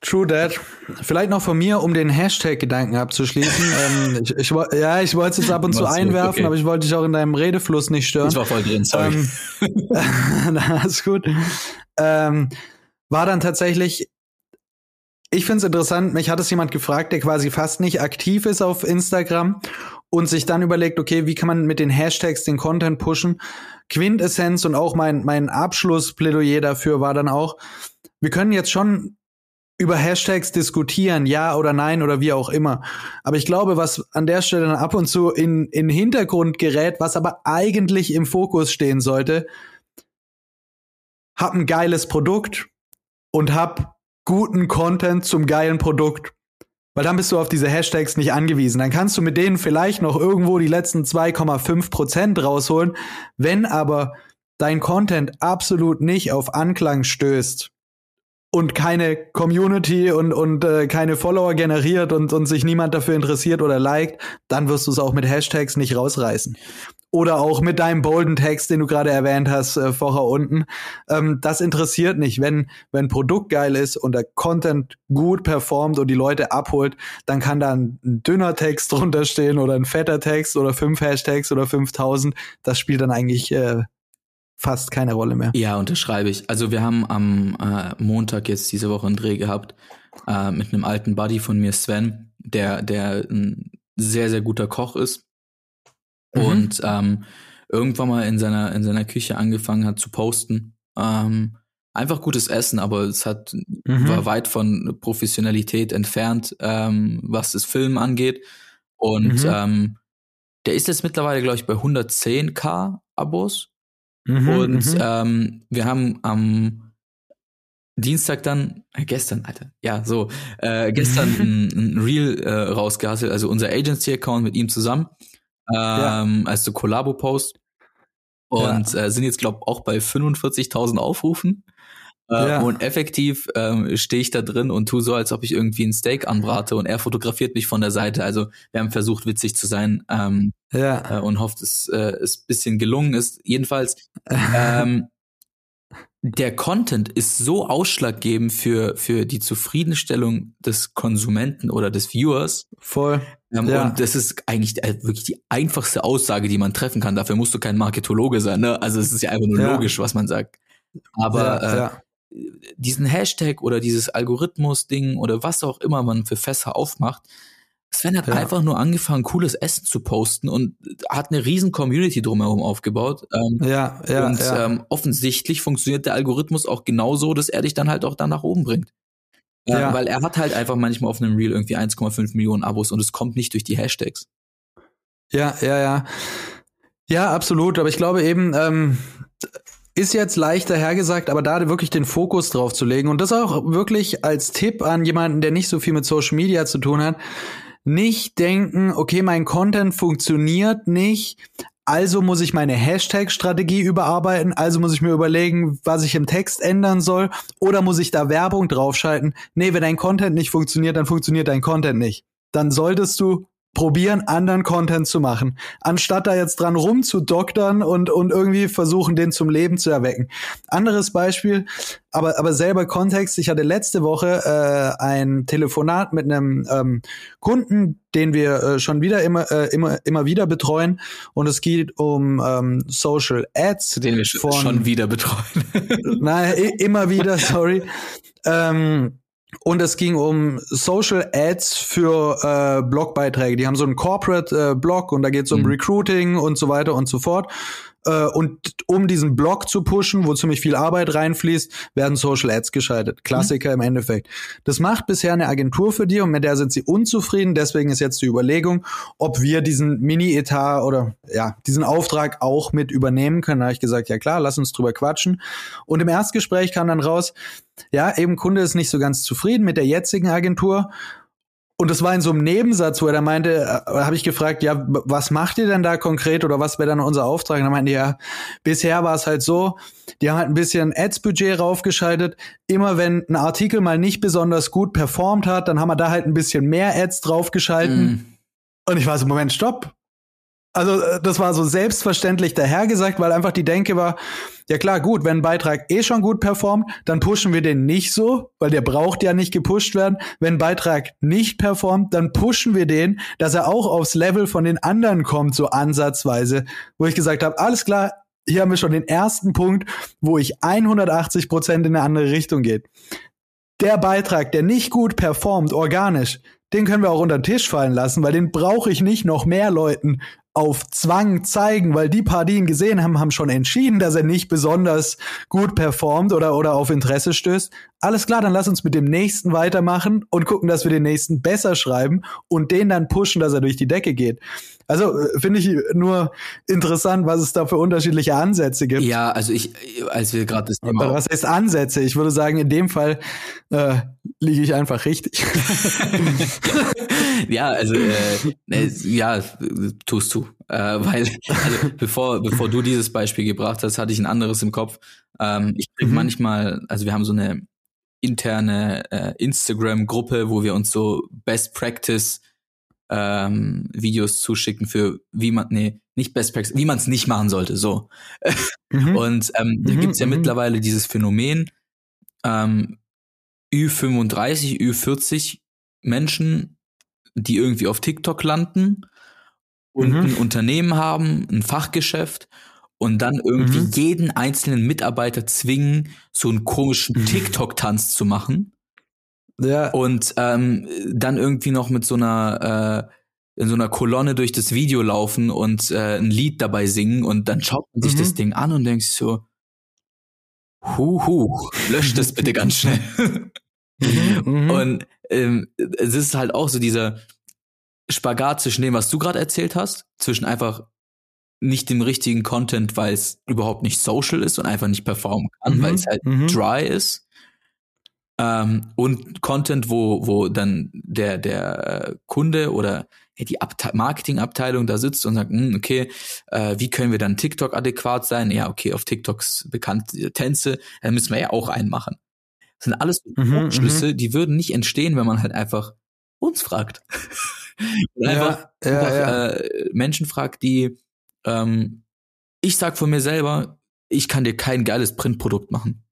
True that. Vielleicht noch von mir, um den Hashtag-Gedanken abzuschließen. [laughs] ähm, ich, ich, ja, ich wollte es jetzt ab und [laughs] zu einwerfen, okay. aber ich wollte dich auch in deinem Redefluss nicht stören. Ich war voll drin, sorry. Ähm, na, ist gut. Ähm, war dann tatsächlich, ich finde es interessant, mich hat es jemand gefragt, der quasi fast nicht aktiv ist auf Instagram und sich dann überlegt, okay, wie kann man mit den Hashtags den Content pushen? Quintessenz und auch mein, mein Abschlussplädoyer dafür war dann auch, wir können jetzt schon über Hashtags diskutieren, ja oder nein oder wie auch immer. Aber ich glaube, was an der Stelle dann ab und zu in, in Hintergrund gerät, was aber eigentlich im Fokus stehen sollte, hab ein geiles Produkt und hab guten Content zum geilen Produkt. Weil dann bist du auf diese Hashtags nicht angewiesen. Dann kannst du mit denen vielleicht noch irgendwo die letzten 2,5 Prozent rausholen. Wenn aber dein Content absolut nicht auf Anklang stößt, und keine Community und, und äh, keine Follower generiert und, und sich niemand dafür interessiert oder liked, dann wirst du es auch mit Hashtags nicht rausreißen. Oder auch mit deinem bolden Text, den du gerade erwähnt hast, äh, vorher unten. Ähm, das interessiert nicht. Wenn, wenn Produkt geil ist und der Content gut performt und die Leute abholt, dann kann da ein, ein dünner Text drunter stehen oder ein fetter Text oder fünf Hashtags oder 5000. Das spielt dann eigentlich äh, fast keine Rolle mehr. Ja, unterschreibe ich. Also wir haben am äh, Montag jetzt diese Woche einen Dreh gehabt äh, mit einem alten Buddy von mir, Sven, der, der ein sehr, sehr guter Koch ist. Mhm. Und ähm, irgendwann mal in seiner, in seiner Küche angefangen hat zu posten. Ähm, einfach gutes Essen, aber es hat mhm. war weit von Professionalität entfernt, ähm, was das Film angeht. Und mhm. ähm, der ist jetzt mittlerweile, glaube ich, bei 110k Abos. Mhm, und mhm. ähm, wir haben am Dienstag dann, äh, gestern, Alter, ja, so, äh, gestern [laughs] ein, ein Reel äh, rausgehasselt, also unser Agency-Account mit ihm zusammen, ähm, ja. als so Collabo-Post. Und ja. äh, sind jetzt, glaube auch bei 45.000 Aufrufen. Äh, ja. Und effektiv ähm, stehe ich da drin und tu so, als ob ich irgendwie ein Steak anbrate und er fotografiert mich von der Seite. Also wir haben versucht, witzig zu sein ähm, ja. äh, und hofft, dass äh, es bisschen gelungen ist. Jedenfalls, ähm, [laughs] der Content ist so ausschlaggebend für, für die Zufriedenstellung des Konsumenten oder des Viewers. Voll. Ähm, ja. Und das ist eigentlich äh, wirklich die einfachste Aussage, die man treffen kann. Dafür musst du kein Marketologe sein. Ne? Also es ist ja einfach nur ja. logisch, was man sagt. Aber ja, äh, diesen Hashtag oder dieses Algorithmus-Ding oder was auch immer man für Fässer aufmacht, Sven hat ja. einfach nur angefangen, cooles Essen zu posten und hat eine riesen Community drumherum aufgebaut. Ähm, ja, ja. Und ja. Ähm, offensichtlich funktioniert der Algorithmus auch genauso, dass er dich dann halt auch da nach oben bringt. Ähm, ja. Weil er hat halt einfach manchmal auf einem Reel irgendwie 1,5 Millionen Abos und es kommt nicht durch die Hashtags. Ja, ja, ja. Ja, absolut. Aber ich glaube eben, ähm, ist jetzt leichter hergesagt, aber da wirklich den Fokus drauf zu legen und das auch wirklich als Tipp an jemanden, der nicht so viel mit Social Media zu tun hat, nicht denken, okay, mein Content funktioniert nicht, also muss ich meine Hashtag-Strategie überarbeiten, also muss ich mir überlegen, was ich im Text ändern soll, oder muss ich da Werbung draufschalten? Nee, wenn dein Content nicht funktioniert, dann funktioniert dein Content nicht. Dann solltest du probieren, anderen Content zu machen, anstatt da jetzt dran rumzudoktern und, und irgendwie versuchen, den zum Leben zu erwecken. Anderes Beispiel, aber, aber selber Kontext. Ich hatte letzte Woche äh, ein Telefonat mit einem ähm, Kunden, den wir äh, schon wieder immer, äh, immer, immer wieder betreuen. Und es geht um ähm, Social Ads. Den wir von, schon wieder betreuen. [laughs] nein, immer wieder, sorry. [laughs] ähm, und es ging um Social Ads für äh, Blogbeiträge. Die haben so einen Corporate äh, Blog und da geht es um mhm. Recruiting und so weiter und so fort. Äh, und um diesen Blog zu pushen, wo ziemlich viel Arbeit reinfließt, werden Social Ads geschaltet. Klassiker mhm. im Endeffekt. Das macht bisher eine Agentur für die und mit der sind sie unzufrieden. Deswegen ist jetzt die Überlegung, ob wir diesen Mini-Etat oder ja, diesen Auftrag auch mit übernehmen können. Da habe ich gesagt, ja klar, lass uns drüber quatschen. Und im Erstgespräch kam dann raus, ja, eben Kunde ist nicht so ganz zufrieden mit der jetzigen Agentur und das war in so einem Nebensatz, wo er da meinte, äh, habe ich gefragt, ja, was macht ihr denn da konkret oder was wäre dann unser Auftrag? Und er meinte, ja, bisher war es halt so, die haben halt ein bisschen Ads-Budget raufgeschaltet. Immer wenn ein Artikel mal nicht besonders gut performt hat, dann haben wir da halt ein bisschen mehr Ads draufgeschalten. Mm. Und ich war so, Moment, stopp. Also äh, das war so selbstverständlich dahergesagt, weil einfach die Denke war, ja klar, gut, wenn ein Beitrag eh schon gut performt, dann pushen wir den nicht so, weil der braucht ja nicht gepusht werden. Wenn ein Beitrag nicht performt, dann pushen wir den, dass er auch aufs Level von den anderen kommt, so ansatzweise. Wo ich gesagt habe, alles klar, hier haben wir schon den ersten Punkt, wo ich 180 Prozent in eine andere Richtung geht. Der Beitrag, der nicht gut performt, organisch, den können wir auch unter den Tisch fallen lassen, weil den brauche ich nicht noch mehr Leuten auf Zwang zeigen, weil die paar, die ihn gesehen haben, haben schon entschieden, dass er nicht besonders gut performt oder, oder auf Interesse stößt. Alles klar, dann lass uns mit dem nächsten weitermachen und gucken, dass wir den nächsten besser schreiben und den dann pushen, dass er durch die Decke geht. Also äh, finde ich nur interessant, was es da für unterschiedliche Ansätze gibt. Ja, also ich, als wir gerade das Thema. Was heißt Ansätze? Ich würde sagen, in dem Fall äh, liege ich einfach richtig. [laughs] [laughs] ja, also äh, äh, ja, tust du. Äh, weil, also bevor, bevor du dieses Beispiel gebracht hast, hatte ich ein anderes im Kopf. Ähm, ich krieg mhm. manchmal, also wir haben so eine interne äh, Instagram-Gruppe, wo wir uns so Best Practice ähm, Videos zuschicken für wie man, nee, nicht Best Practice, wie man es nicht machen sollte, so. Mhm. [laughs] Und ähm, da mhm, gibt's ja mhm. mittlerweile dieses Phänomen, ähm, Ü35, Ü40 Menschen, die irgendwie auf TikTok landen und mhm. ein Unternehmen haben, ein Fachgeschäft und dann irgendwie mhm. jeden einzelnen Mitarbeiter zwingen, so einen komischen mhm. TikTok-Tanz zu machen. Ja. Und ähm, dann irgendwie noch mit so einer äh, in so einer Kolonne durch das Video laufen und äh, ein Lied dabei singen und dann schaut man sich mhm. das Ding an und denkt sich so, hu, hu, löscht das bitte ganz schnell. [laughs] Mhm. mhm. Und ähm, es ist halt auch so dieser Spagat zwischen dem, was du gerade erzählt hast, zwischen einfach nicht dem richtigen Content, weil es überhaupt nicht social ist und einfach nicht performen kann, mhm. weil es halt mhm. dry ist. Ähm, und Content, wo, wo dann der, der Kunde oder die Abte Marketingabteilung da sitzt und sagt, hm, okay, äh, wie können wir dann TikTok adäquat sein? Ja, okay, auf TikToks bekannte Tänze, dann müssen wir ja auch einen machen. Das sind alles mhm, Schlüsse, mhm. die würden nicht entstehen, wenn man halt einfach uns fragt. [laughs] einfach, ja, einfach ja. Äh, Menschen fragt, die ähm, ich sag von mir selber, ich kann dir kein geiles Printprodukt machen.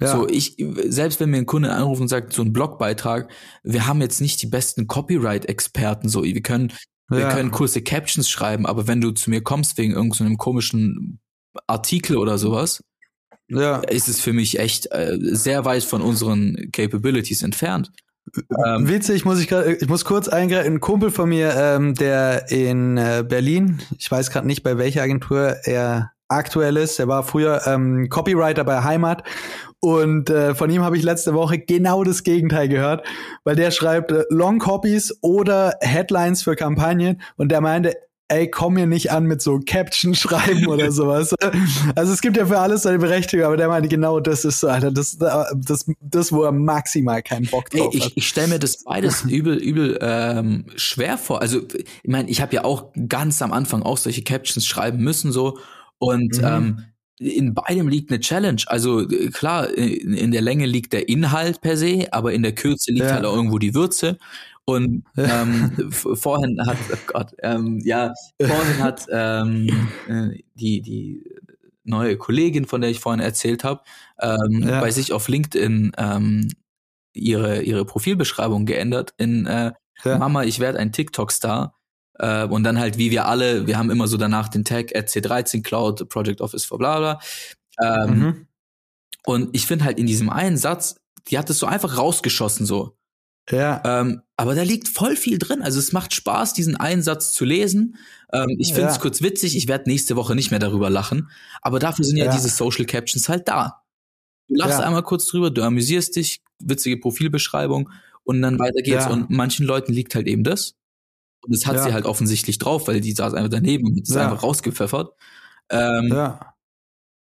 Ja. So, ich, selbst wenn mir ein Kunde anruft und sagt, so ein Blogbeitrag, wir haben jetzt nicht die besten Copyright-Experten, so, wir können, ja. wir können kurze Captions schreiben, aber wenn du zu mir kommst wegen irgendeinem so komischen Artikel oder sowas, ja. ist es für mich echt äh, sehr weit von unseren Capabilities entfernt. Ähm, Witzig, muss ich gerade, ich muss kurz eingreifen. Ein Kumpel von mir, ähm, der in äh, Berlin, ich weiß gerade nicht, bei welcher Agentur er aktuell ist. Er war früher ähm, Copywriter bei Heimat und äh, von ihm habe ich letzte Woche genau das Gegenteil gehört, weil der schreibt äh, Long Copies oder Headlines für Kampagnen und der meinte, ey, komm mir nicht an mit so Caption schreiben oder [laughs] sowas. Also es gibt ja für alles seine Berechtigung, aber der meinte genau, das ist so, Alter, das, das, das, wo er maximal keinen Bock drauf ey, ich, hat. Ich stelle mir das beides [laughs] übel, übel ähm, schwer vor. Also ich meine, ich habe ja auch ganz am Anfang auch solche Captions schreiben müssen so und mhm. ähm, in beidem liegt eine Challenge. Also klar, in, in, der Länge liegt der Inhalt per se, aber in der Kürze liegt ja. halt auch irgendwo die Würze. Und [laughs] ähm, vorhin hat, oh Gott, ähm, ja, vorhin [laughs] hat ähm, äh, die, die neue Kollegin, von der ich vorhin erzählt habe, ähm, ja. bei sich auf LinkedIn ähm, ihre, ihre Profilbeschreibung geändert in äh, ja. Mama, ich werde ein TikTok-Star. Äh, und dann halt, wie wir alle, wir haben immer so danach den Tag RC13 Cloud, Project Office for bla bla. Ähm, mhm. Und ich finde halt in diesem einen Satz, die hat es so einfach rausgeschossen so. Ja. Ähm, aber da liegt voll viel drin. Also es macht Spaß, diesen Einsatz zu lesen. Ähm, ich finde es ja. kurz witzig. Ich werde nächste Woche nicht mehr darüber lachen. Aber dafür sind ja, ja diese Social Captions halt da. Du lachst ja. einmal kurz drüber, du amüsierst dich, witzige Profilbeschreibung und dann weiter geht's. Und manchen Leuten liegt halt eben das. Und das hat sie halt offensichtlich drauf, weil die saß einfach daneben und ist einfach rausgepfeffert. Ähm, ja.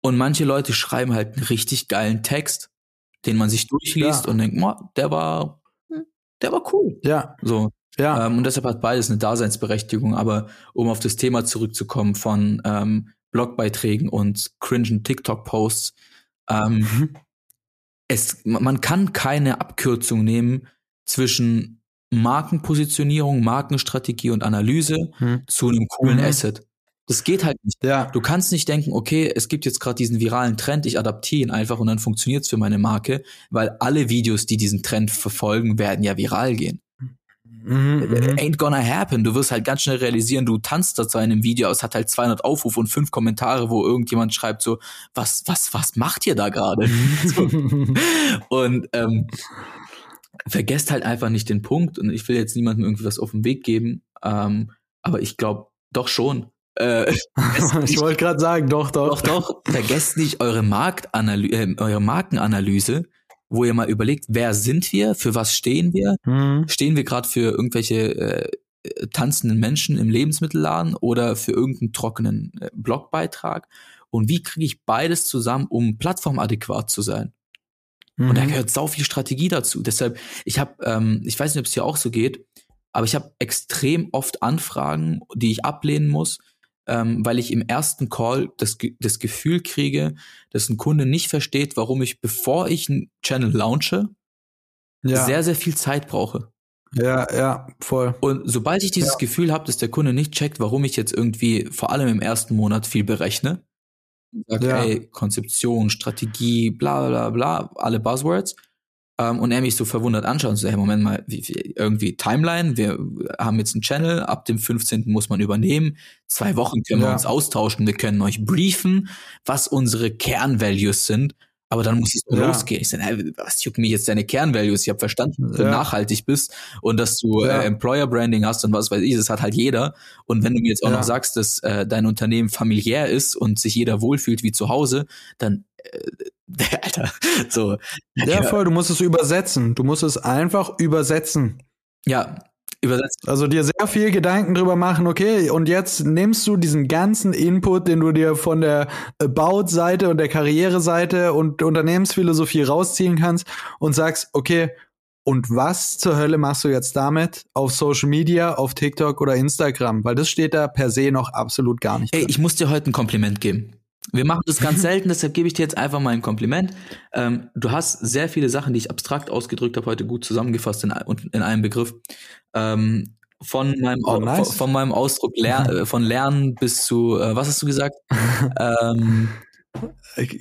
Und manche Leute schreiben halt einen richtig geilen Text, den man sich durchliest und denkt, der war der war cool. Ja. So. Ja. Ähm, und deshalb hat beides eine Daseinsberechtigung. Aber um auf das Thema zurückzukommen von ähm, Blogbeiträgen und cringen TikTok-Posts, ähm, mhm. es, man kann keine Abkürzung nehmen zwischen Markenpositionierung, Markenstrategie und Analyse Hm. zu einem coolen Mhm. Asset. Das geht halt nicht. Ja. Du kannst nicht denken, okay, es gibt jetzt gerade diesen viralen Trend, ich adaptiere ihn einfach und dann funktioniert's für meine Marke, weil alle Videos, die diesen Trend verfolgen, werden ja viral gehen. Mhm, mhm. Ain't gonna happen. Du wirst halt ganz schnell realisieren, du tanzt da zu einem Video, es hat halt 200 Aufrufe und fünf Kommentare, wo irgendjemand schreibt so, was, was, was macht ihr da gerade? [laughs] so. [laughs] Und ähm, vergesst halt einfach nicht den Punkt. Und ich will jetzt niemandem irgendwie was auf den Weg geben, ähm, aber ich glaube doch schon. Äh, [laughs] ich wollte gerade sagen, doch, doch. doch, doch, vergesst nicht eure, Marktanaly äh, eure Markenanalyse, wo ihr mal überlegt, wer sind wir, für was stehen wir, Mhm. stehen wir gerade für irgendwelche äh, tanzenden Menschen im Lebensmittelladen oder für irgendeinen trockenen äh, Blogbeitrag und wie kriege ich beides zusammen, um plattformadäquat zu sein? Und da Mhm. gehört sau viel Strategie dazu. Deshalb, ich habe, ähm, ich weiß nicht, ob es dir auch so geht, aber ich habe extrem oft Anfragen, die ich ablehnen muss, ähm, weil ich im ersten Call das, das Gefühl kriege, dass ein Kunde nicht versteht, warum ich, bevor ich einen Channel launche, ja. sehr, sehr viel Zeit brauche. ja, ja, voll. Und sobald ich dieses Ja. Gefühl habe, dass der Kunde nicht checkt, warum ich jetzt irgendwie vor allem im ersten Monat viel berechne, sag, Ja. hey, Konzeption, Strategie, bla bla bla, alle Buzzwords, ähm, und er mich so verwundert anschaut und so, hey, Moment mal, wie, wie, irgendwie Timeline, wir haben jetzt einen Channel, ab dem 15. muss man übernehmen, zwei Wochen können wir Ja. uns austauschen, wir können euch briefen, was unsere Kernvalues sind, aber dann muss es Ja. losgehen. Ich sage, hey, was juckt mich jetzt deine Kernvalues? Ich habe verstanden, dass du Ja. nachhaltig bist und dass du Ja. äh, Employer Branding hast und was weiß ich, das hat halt jeder. Und wenn du mir jetzt auch noch sagst, dass äh, dein Unternehmen familiär ist und sich jeder wohlfühlt wie zu Hause, dann äh, [laughs] Alter, so Ja, voll, du musst es übersetzen. Du musst es einfach übersetzen. ja, übersetzt. Also dir sehr viel Gedanken drüber machen, okay, und jetzt nimmst du diesen ganzen Input, den du dir von der About-Seite und der Karriereseite und Unternehmensphilosophie rausziehen kannst und sagst, okay, und was zur Hölle machst du jetzt damit auf Social Media, auf TikTok oder Instagram? Weil das steht da per se noch absolut gar nicht. Ey, drin. ich muss dir heute ein Kompliment geben. Wir machen das ganz [laughs] selten, deshalb gebe ich dir jetzt einfach mal ein Kompliment. Ähm, du hast sehr viele Sachen, die ich abstrakt ausgedrückt habe, heute gut zusammengefasst in, in einem Begriff. Ähm, von meinem, Oh, nice. von, von meinem Ausdruck ler [laughs] äh, von Lernen bis zu, äh, was hast du gesagt? ähm,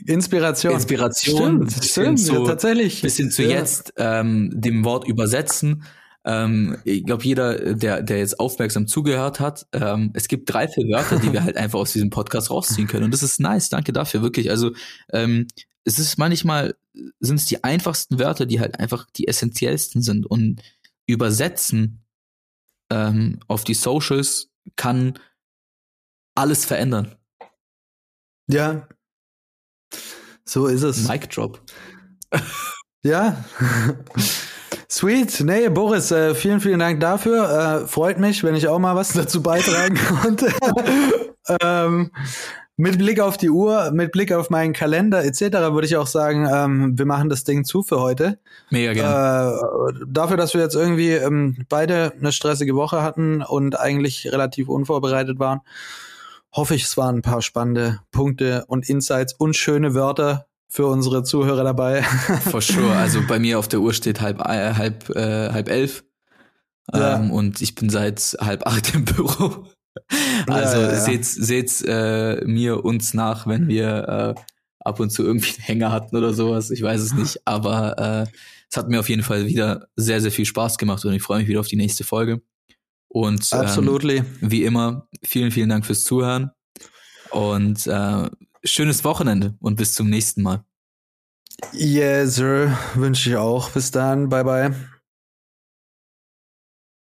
Inspiration. Inspiration, Stimmt, stimmt, zu- ja, tatsächlich. bis hin zu Ja. jetzt ähm, dem Wort übersetzen. Ähm, ich glaube, jeder, der, der jetzt aufmerksam zugehört hat, ähm, es gibt drei, vier Wörter, die wir halt [laughs] einfach aus diesem Podcast rausziehen können. Und das ist nice. Danke dafür, wirklich. Also ähm, es ist manchmal, sind es die einfachsten Wörter, die halt einfach die essentiellsten sind. Und übersetzen ähm, auf die Socials kann alles verändern. Ja. So ist es. Mic Drop. Ja. [laughs] Sweet. Nee, Boris, äh, vielen, vielen Dank dafür. Äh, freut mich, wenn ich auch mal was [laughs] dazu beitragen konnte. [laughs] ähm, mit Blick auf die Uhr, mit Blick auf meinen Kalender etc. würde ich auch sagen, ähm, wir machen das Ding zu für heute. Mega gerne. Äh, dafür, dass wir jetzt irgendwie ähm, beide eine stressige Woche hatten und eigentlich relativ unvorbereitet waren, hoffe ich, es waren ein paar spannende Punkte und Insights und schöne Wörter für unsere Zuhörer dabei. [laughs] For sure. Also bei mir auf der Uhr steht halb äh, halb äh, halb elf Ja. ähm, und ich bin seit halb acht im Büro. Also Ja, ja, seht's seht's äh, mir uns nach, wenn wir äh, ab und zu irgendwie einen Hänger hatten oder sowas. Ich weiß es nicht, aber äh, es hat mir auf jeden Fall wieder sehr sehr viel Spaß gemacht und ich freue mich wieder auf die nächste Folge. Und ähm, Absolutely. wie immer vielen vielen Dank fürs Zuhören und äh, schönes Wochenende und bis zum nächsten Mal. Yes, sir. Wünsche ich auch. Bis dann. Bye, bye.